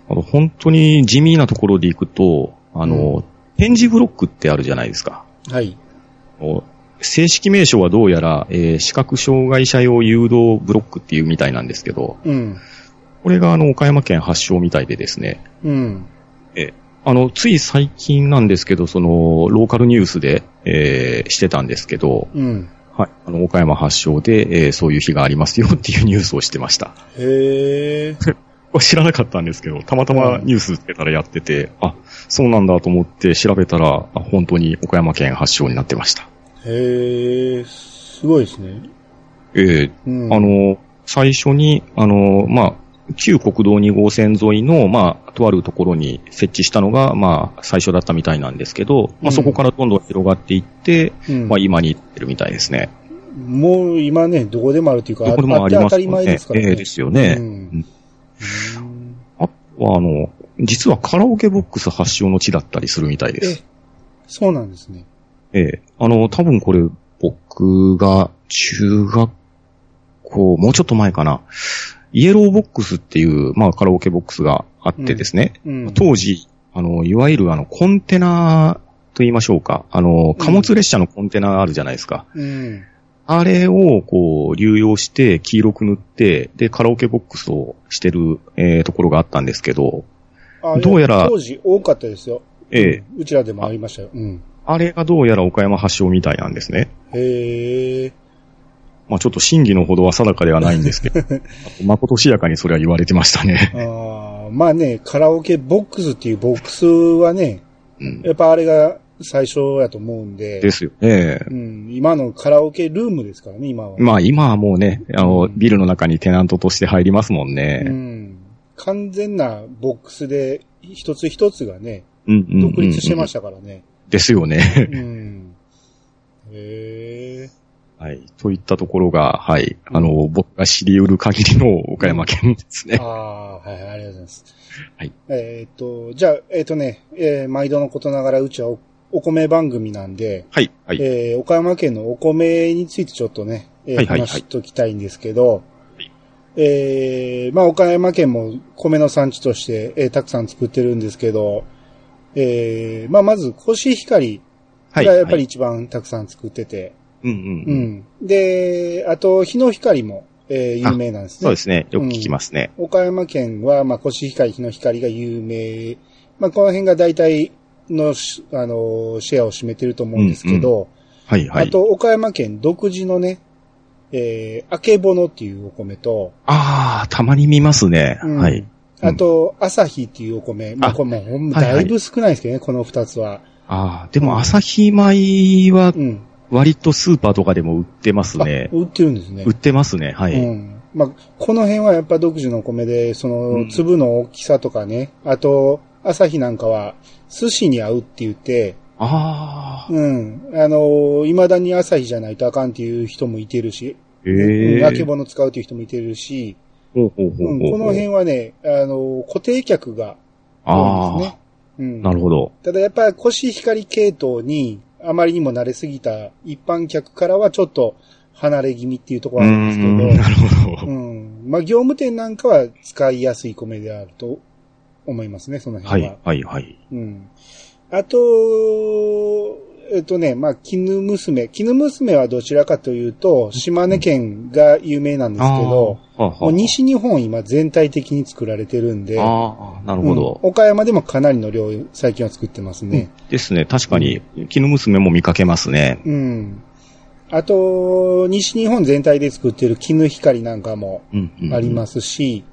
B: あの本当に地味なところでいくと、あの、展示ブロックってあるじゃないですか。
A: はい。
B: お正式名称はどうやら、えー視覚障害者用誘導ブロックっていうみたいなんですけど、
A: うん。
B: これがあの、岡山県発祥みたいでですね、
A: うん。
B: あの、つい最近なんですけど、その、ローカルニュースで、えーしてたんですけど、
A: うん。
B: はい。あの、岡山発祥で、えーそういう日がありますよっていうニュースをしてました。
A: へ
B: 知らなかったんですけど、たまたまニュースつけたらやってて、あ、そうなんだと思って調べたら、あ本当に岡山県発祥になってました。
A: へえ、すごいですね。
B: えー
A: うん。
B: あ、の、最初に、あの、まあ、旧国道2号線沿いの、まあ、とあるところに設置したのが、まあ、最初だったみたいなんですけど、ま
A: うん
B: あ、そこからどんどん広がっていって、
A: うん
B: まあ、今に行ってるみたいですね。
A: もう今ね、どこでもあるというか、
B: どこでもあります
A: って当たり前ですからね。
B: ええですよね。
A: うん
B: うんあとは、あの、実はカラオケボックス発祥の地だったりするみたいです。
A: そうなんですね。
B: ええ。あの、多分これ、僕が中学校、もうちょっと前かな。イエローボックスっていう、まあカラオケボックスがあってですね。
A: うん。
B: 当時、あの、いわゆるあの、コンテナと言いましょうか。あの、貨物列車のコンテナあるじゃないですか。
A: うん。
B: あれを、こう、流用して、黄色く塗って、で、カラオケボックスをしてる、えーところがあったんですけど、
A: あ
B: どうやら
A: 当時多かったですよ。
B: ええ
A: うんうちらでもありましたよ。うん。
B: あれがどうやら岡山発祥みたいなんですね。
A: へえ。
B: まあちょっと真偽のほどは定かではないんですけど、まことしやかにそれは言われてましたね。
A: あーまあね、カラオケボックスっていうボックスはね、
B: うん、
A: やっぱあれが最初やと思うんで。
B: ですよね。
A: うん。今のカラオケルームですからね、今は。
B: まあ今はもうね、あの、ビルの中にテナントとして入りますもん
A: う
B: ね。
A: ん。完全なボックスで、一つ一つがね、
B: うんうんうんうん
A: 独立してましたからね。
B: ですよね。
A: うん。へえ。
B: はい。といったところが、はい。あの、僕が知り得る限りの岡山県ですね
A: あ。あ、はいはい、ありがとうございます。
B: はい。
A: えーっと、じゃあ、えーっとね、えー毎度のことながらうちはおお米番組なんで、
B: はい。はい。
A: えー岡山県のお米についてちょっとね、えー
B: はいはいはい
A: 話しときたいんですけど、えーまあ岡山県も米の産地として、えーたくさん作ってるんですけど、えーまあまずコシヒカリ
B: はい。
A: がやっぱり
B: はい
A: 一番たくさん作ってて、
B: うんうん
A: う
B: うん。
A: ん。で、あと日の光も、えー有名なんですね。
B: そうですね。よく聞きますね。
A: 岡山県は、まあ、コシヒカリ、日の光が有名。まあ、この辺が大体のし、あの、シェアを占めてると思うんですけど、
B: はいはい。
A: あと、岡山県独自のね、えー、あけぼのっていうお米と、
B: ああ、たまに見ますね。
A: うん
B: はい。
A: あと、朝日っていうお米。まあ、これもだいぶ少ないですけどね、この二つは。
B: ああ、でも朝日米は
A: うん。
B: 割とスーパーとかでも売ってますね。
A: あ売ってるんですね
B: 売。ってますね。はい。
A: うん。まあ、この辺はやっぱ独自のお米で、その
B: うん
A: 粒の大きさとかね、あと、朝日なんかは寿司に合うって言って、
B: ああ、
A: うん。あのー未だに朝日じゃないとあかんっていう人もいてるし、
B: ええ
A: うんあけぼの使うっていう人もいてるし、この辺はね、あのー固定客が多いんです
B: あ
A: ね。うん
B: あ、なるほど。
A: ただやっぱりコシヒカリ系統にあまりにも慣れすぎた一般客からはちょっと離れ気味っていうとこ
B: う
A: ろはあるんですけ
B: ん、
A: ど、
B: なるほど。
A: うん。まあ、業務店なんかは使いやすい米であると思いますね、その
B: はい
A: 辺は。、
B: はい、はい。
A: うん。あと、えっとね、まあ、絹娘。絹娘はどちらかというと、島根県が有名なんですけど、もう西日本今全体的に作られてるんで、
B: なる
A: うん
B: ほど。
A: 岡山でもかなりの量最近は作ってますね。
B: ですね。確かに、絹娘も見かけますね。
A: うん。あと、西日本全体で作ってる絹光なんかも
B: うん、うん。。
A: ありますすし、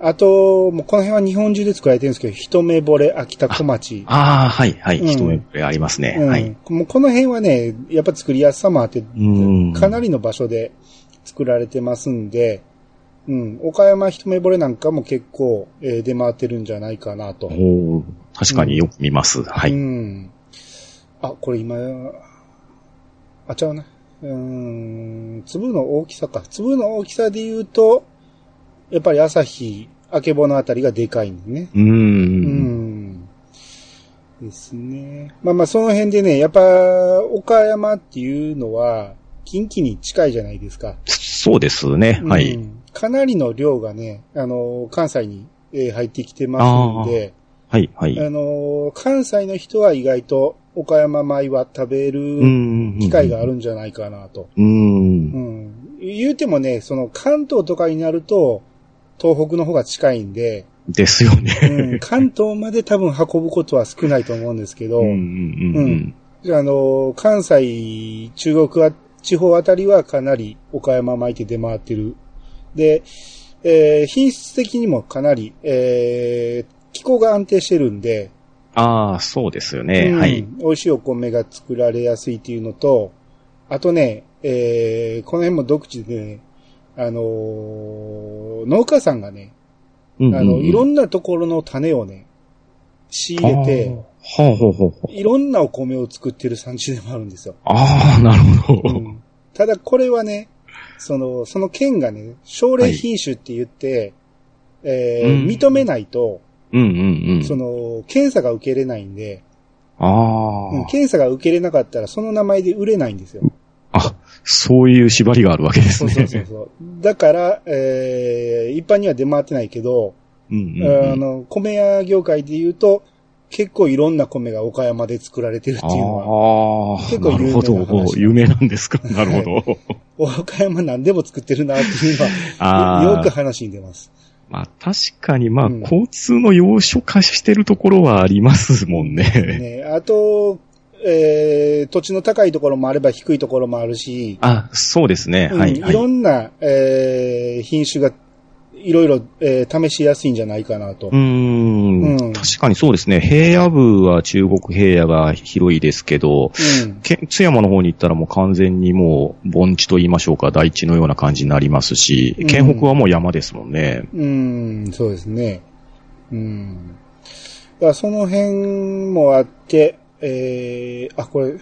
A: あと、もうこの辺は日本中で作られてるんですけど、一目惚れ秋田小町。
B: ああ、はい、はい。
A: うん
B: 一目惚れありますね。
A: うん
B: はい。
A: もうこの辺はね、やっぱ作りやすさもあって、
B: うん。
A: かなりの場所で作られてますんで、うん、岡山一目惚れなんかも結構、えー出回ってるんじゃないかなと。
B: おー確かによく見ます。は
A: う
B: い。
A: ん。あ、これ今、あ、ちゃうな。うーん、粒の大きさか。粒の大きさで言うと、やっぱり朝日、あけぼのあたりがでかいんですね。
B: うー。
A: うんん。ですね。まあまあその辺でね、やっぱ岡山っていうのは近畿に近いじゃないですか。
B: そうですね。は
A: う
B: い。
A: んかなりの量がね、あの、関西にえー入ってきてますんで、
B: はい、はい。
A: あの、関西の人は意外と岡山米は食べる機会があるんじゃないかなと。
B: うん。
A: うん。言うてもね、その関東とかになると、東北の方が近いんで、
B: ですよね。
A: うん、関東まで多分運ぶことは少ないと思うんですけど、
B: うんうんうん
A: じゃあ、あの、関西、中国は、地方あたりはかなり岡山米って出回ってる。で、えー品質的にもかなり、えー気候が安定してるんで、
B: ああ、そうですよね。
A: うん
B: はい。
A: 美味しいお米が作られやすいっていうのと、あとね、えーこの辺も独自でね、あのー農家さんがね、あの、いろんなところの種をね、仕入れて、
B: はあ、ほうほうほう。
A: いろんなお米を作ってる産地でもあるんですよ。
B: ああ、なるほど。
A: うんただこれはね、その、その県がね、奨励品種って言って、えー
B: うん
A: 認めないと、
B: うんうんうん。
A: その、検査が受けれないんで、
B: あ
A: うん
B: あ、
A: 検査が受けれなかったらその名前で売れないんですよ。
B: あ、そういう縛りがあるわけですね。
A: そうそうそう。だから、えー一般には出回ってないけど、
B: うんうんうん
A: あの、米屋業界で言うと、結構いろんな米が岡山で作られてるっていうのは、
B: ああ、
A: 結構有名な
B: なるほど。
A: 話
B: 有名なんですか？なるほど。
A: 岡山何でも作ってるなっていうの
B: あ
A: は、よく
B: あ、
A: 話に出ます。
B: まあ確かに、まあ、
A: うん
B: 交通の要所化してるところはありますもんね。
A: ね、あと、えー、土地の高いところもあれば低いところもあるし、
B: あ、そうですね。
A: うん
B: はい、はい
A: ろんな、えー品種がいろいろ、えー試しやすいんじゃないかなと。
B: うーん
A: うん
B: 確かにそうですね。平野部は中国平野が広いですけど、
A: うん
B: け津山の方に行ったらもう完全にもう盆地と言いましょうか、大地のような感じになりますし
A: うん、
B: 県北はもう山ですもんね。
A: うん、そうですね。うん。だその辺もあって、えー、あ、これ、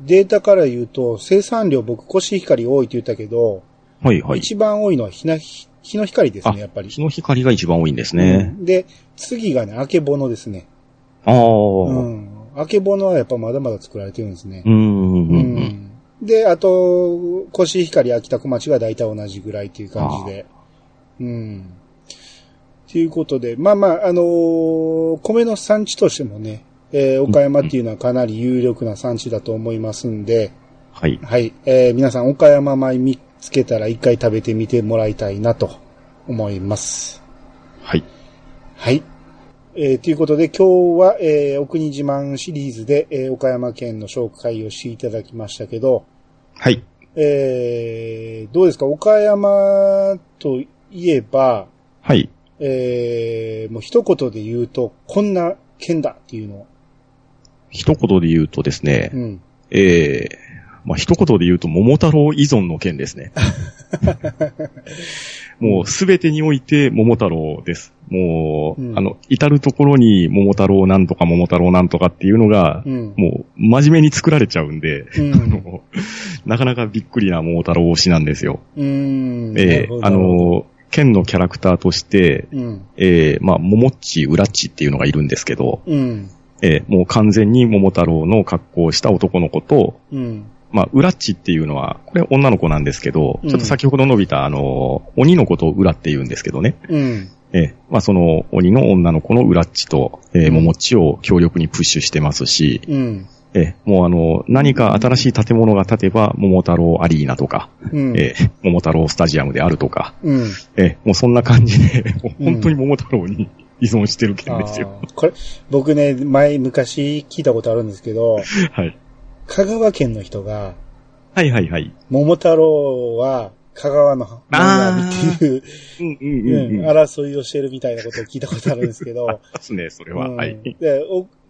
A: データから言うと、生産量僕コシヒカリ多いって言ったけど、
B: はいはい。
A: 一番多いのは日な日の光です
B: あ
A: ね、やっぱり。
B: 日の光が一番多いんですね。
A: うんで、次がね、あけぼのですね。
B: ああ。
A: う。
B: うん
A: あけぼのはやっぱまだまだ作られてるんですね
B: ー。ん。
A: う
B: うん
A: ん。で、あと、コシヒカリ、秋田小町が大体同じぐらいっていう感じで。うん。ということで、まあまあ、あのー米の産地としてもね、えー岡山っていうのはかなり有力な産地だと思いますんで、
B: はい。
A: はい、えー皆さん岡山米見つけたら一回食べてみてもらいたいなと思います。
B: はい。
A: はい。えーということで今日は、えーお国自慢シリーズで、えー岡山県の紹介をしていただきましたけど、
B: はい。
A: えーどうですか？岡山といえば、
B: はい。
A: えーもう一言で言うと、こんな県だっていうの。
B: 一言で言うとですね、
A: うん。
B: ええまあ、一言で言うと、桃太郎依存の件ですね。もう、すべてにおいて桃太郎です。もう、
A: うん
B: あの、至るところに桃太郎なんとか桃太郎なんとかっていうのが、
A: うん。
B: もう、真面目に作られちゃうんで、
A: うん
B: あのなかなかびっくりな桃太郎推しなんですよ。ええ
A: なるほど
B: あ、の、県のキャラクターとして、
A: うん。
B: ええまあ、桃っち、裏っちっていうのがいるんですけど、
A: うん。
B: ええもう完全に桃太郎の格好をした男の子と、
A: うん。
B: まあ、裏っちっていうのは、これ女の子なんですけど、
A: うん
B: ちょっと先ほど述べた、あの、鬼の子と裏って言うんですけどね。
A: うん。
B: ええまあ、その鬼の女の子の裏っちと、えー、
A: うん
B: 桃っちを強力にプッシュしてますし、
A: うん。
B: ええもうあの、何か新しい建物が建てば、桃太郎アリーナとか、
A: うん。
B: ええ桃太郎スタジアムであるとか、
A: うん。
B: ええもうそんな感じで、本当に桃太郎に依存してる件ですよ。
A: これ、僕ね、前、昔聞いたことあるんですけど、
B: はい。
A: 香川県の人が、
B: はいはいはい。
A: 桃太郎は香川のものやっていう、
B: うんうん
A: う
B: うんうん。
A: ん、争いをしてるみたいなことを聞いたことあるんですけど、
B: ですね、それは。
A: うん
B: はい。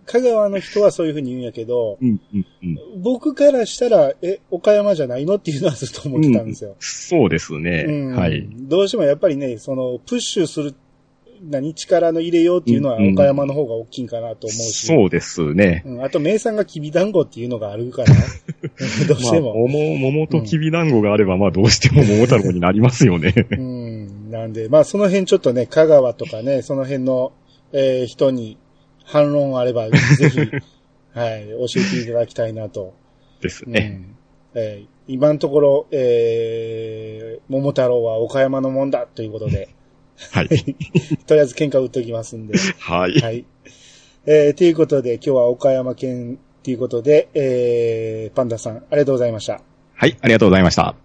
A: 香川の人はそういうふうに言うんやけど、
B: うんうんうん。
A: 僕からしたら、え、岡山じゃないのっていうのはずっと思ってたんですよ。
B: そうですね。
A: うん
B: はい。
A: どうしてもやっぱりね、その、プッシュする、何、力の入れようっていうのは岡山の方が大きいんかなと思うし。
B: そうですね。
A: うん。あと、名産がきびだんごっていうのがあるから、どうし
B: まあ、
A: ても。
B: 桃、桃ときび団子があれば、まあ、どうしても 桃太郎になりますよね。
A: うん。なんで、まあ、その辺ちょっとね、香川とかね、その辺の、えー人に反論あれば、ぜひ、はい、教えていただきたいなと。
B: ですね。
A: うんえー今のところ、えー、桃太郎は岡山のもんだということで、
B: はい。
A: とりあえず喧嘩売っておきますんで。
B: はい。
A: はい。えー、ということで、今日は岡山県ということで、えー、パンダさん、ありがとうございました。
B: はい、ありがとうございました。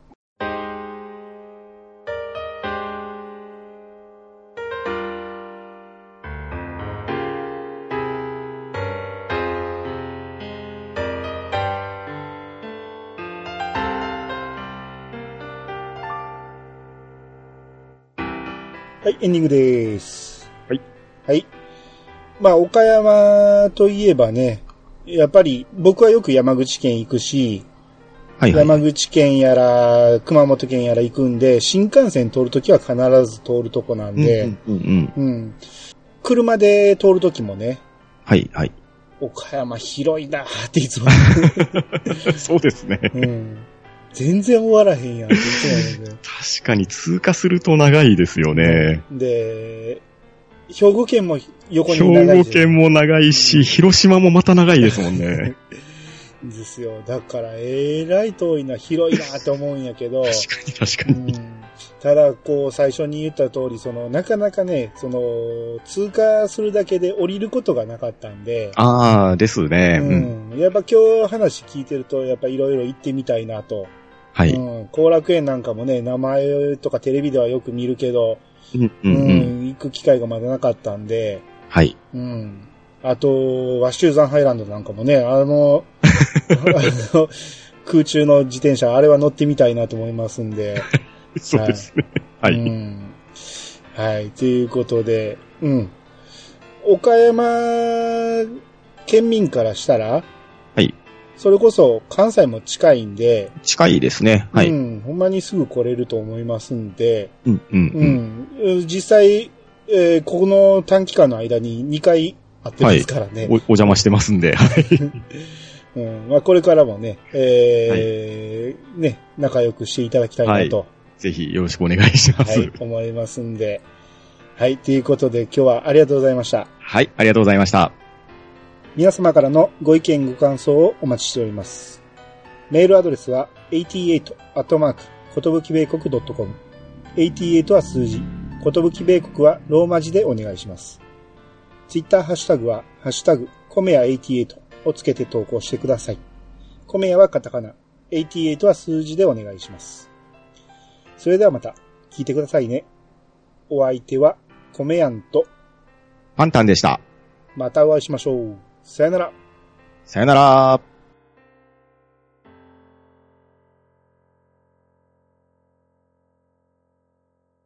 A: はい、エンディングです。
B: はい。
A: はい。まあ、岡山といえばね、やっぱり僕はよく山口県行くし、
B: はい、はい。
A: 山口県やら、熊本県やら行くんで、新幹線通るときは必ず通るとこなんで、
B: うん。
A: 車で通るときもね、
B: はい、はい。
A: 岡山広いなーっていつも、
B: そうですね。
A: うん。全然終わらへんやん
B: 確かに通過すると長いですよね。
A: で、兵庫県も横に
B: 兵
A: 長いし
B: 庫県も長いし、広島もまた長いですもんね。
A: ですよ。だから、えらい遠いな、広いなって思うんやけど、
B: 確かに確かに。
A: うんただ、こう、最初に言った通り、その、なかなかね、その、通過するだけで降りることがなかったんで、
B: ああ、ですね。うん。
A: うん。やっぱ今日話聞いてると、やっぱいろいろ行ってみたいなと。
B: はい。
A: うん。後楽園なんかもね、名前とかテレビではよく見るけど、
B: うん、う、
A: うん
B: うん。
A: ん、行く機会がまだなかったんで、
B: はい。
A: うん。あと、ワッシューザンハイランドなんかもね、あの、あの空中の自転車、あれは乗ってみたいなと思いますんで。
B: そうですね。はい。
A: うん。はい。ということで、うん。岡山県民からしたら、
B: はい。
A: それこそ関西も近いんで、
B: 近いですね。はい。
A: う
B: うん、
A: ん。ほんまにすぐ来れると思いますんで、
B: うん、う。
A: うんん。実際、えーこの短期間の間に2回会ってますからね。
B: お、お邪魔してますんで。はい。
A: うん。まあ、これからもね、えーね、仲良くしていただきたいなと。
B: ぜひよろしくお願いしま
A: は
B: す。
A: い、思いますんで。はい、ということで今日はありがとうございました。
B: はい。ありがとうございました。
A: 皆様からのご意見ご感想をお待ちしております。メールアドレスは88アットマーク、ことぶき米国 .com。88は数字、ことぶき米国はローマ字でお願いします。ツイッターハッシュタグは、ハッシュタグ、コメヤ88をつけて投稿してください。コメヤはカタカナ、88は数字でお願いします。それではまた、聞いてくださいね。お相手は、コメヤンと、
B: パンタンでした。
A: またお会いしましょう。さよなら。
B: さよなら。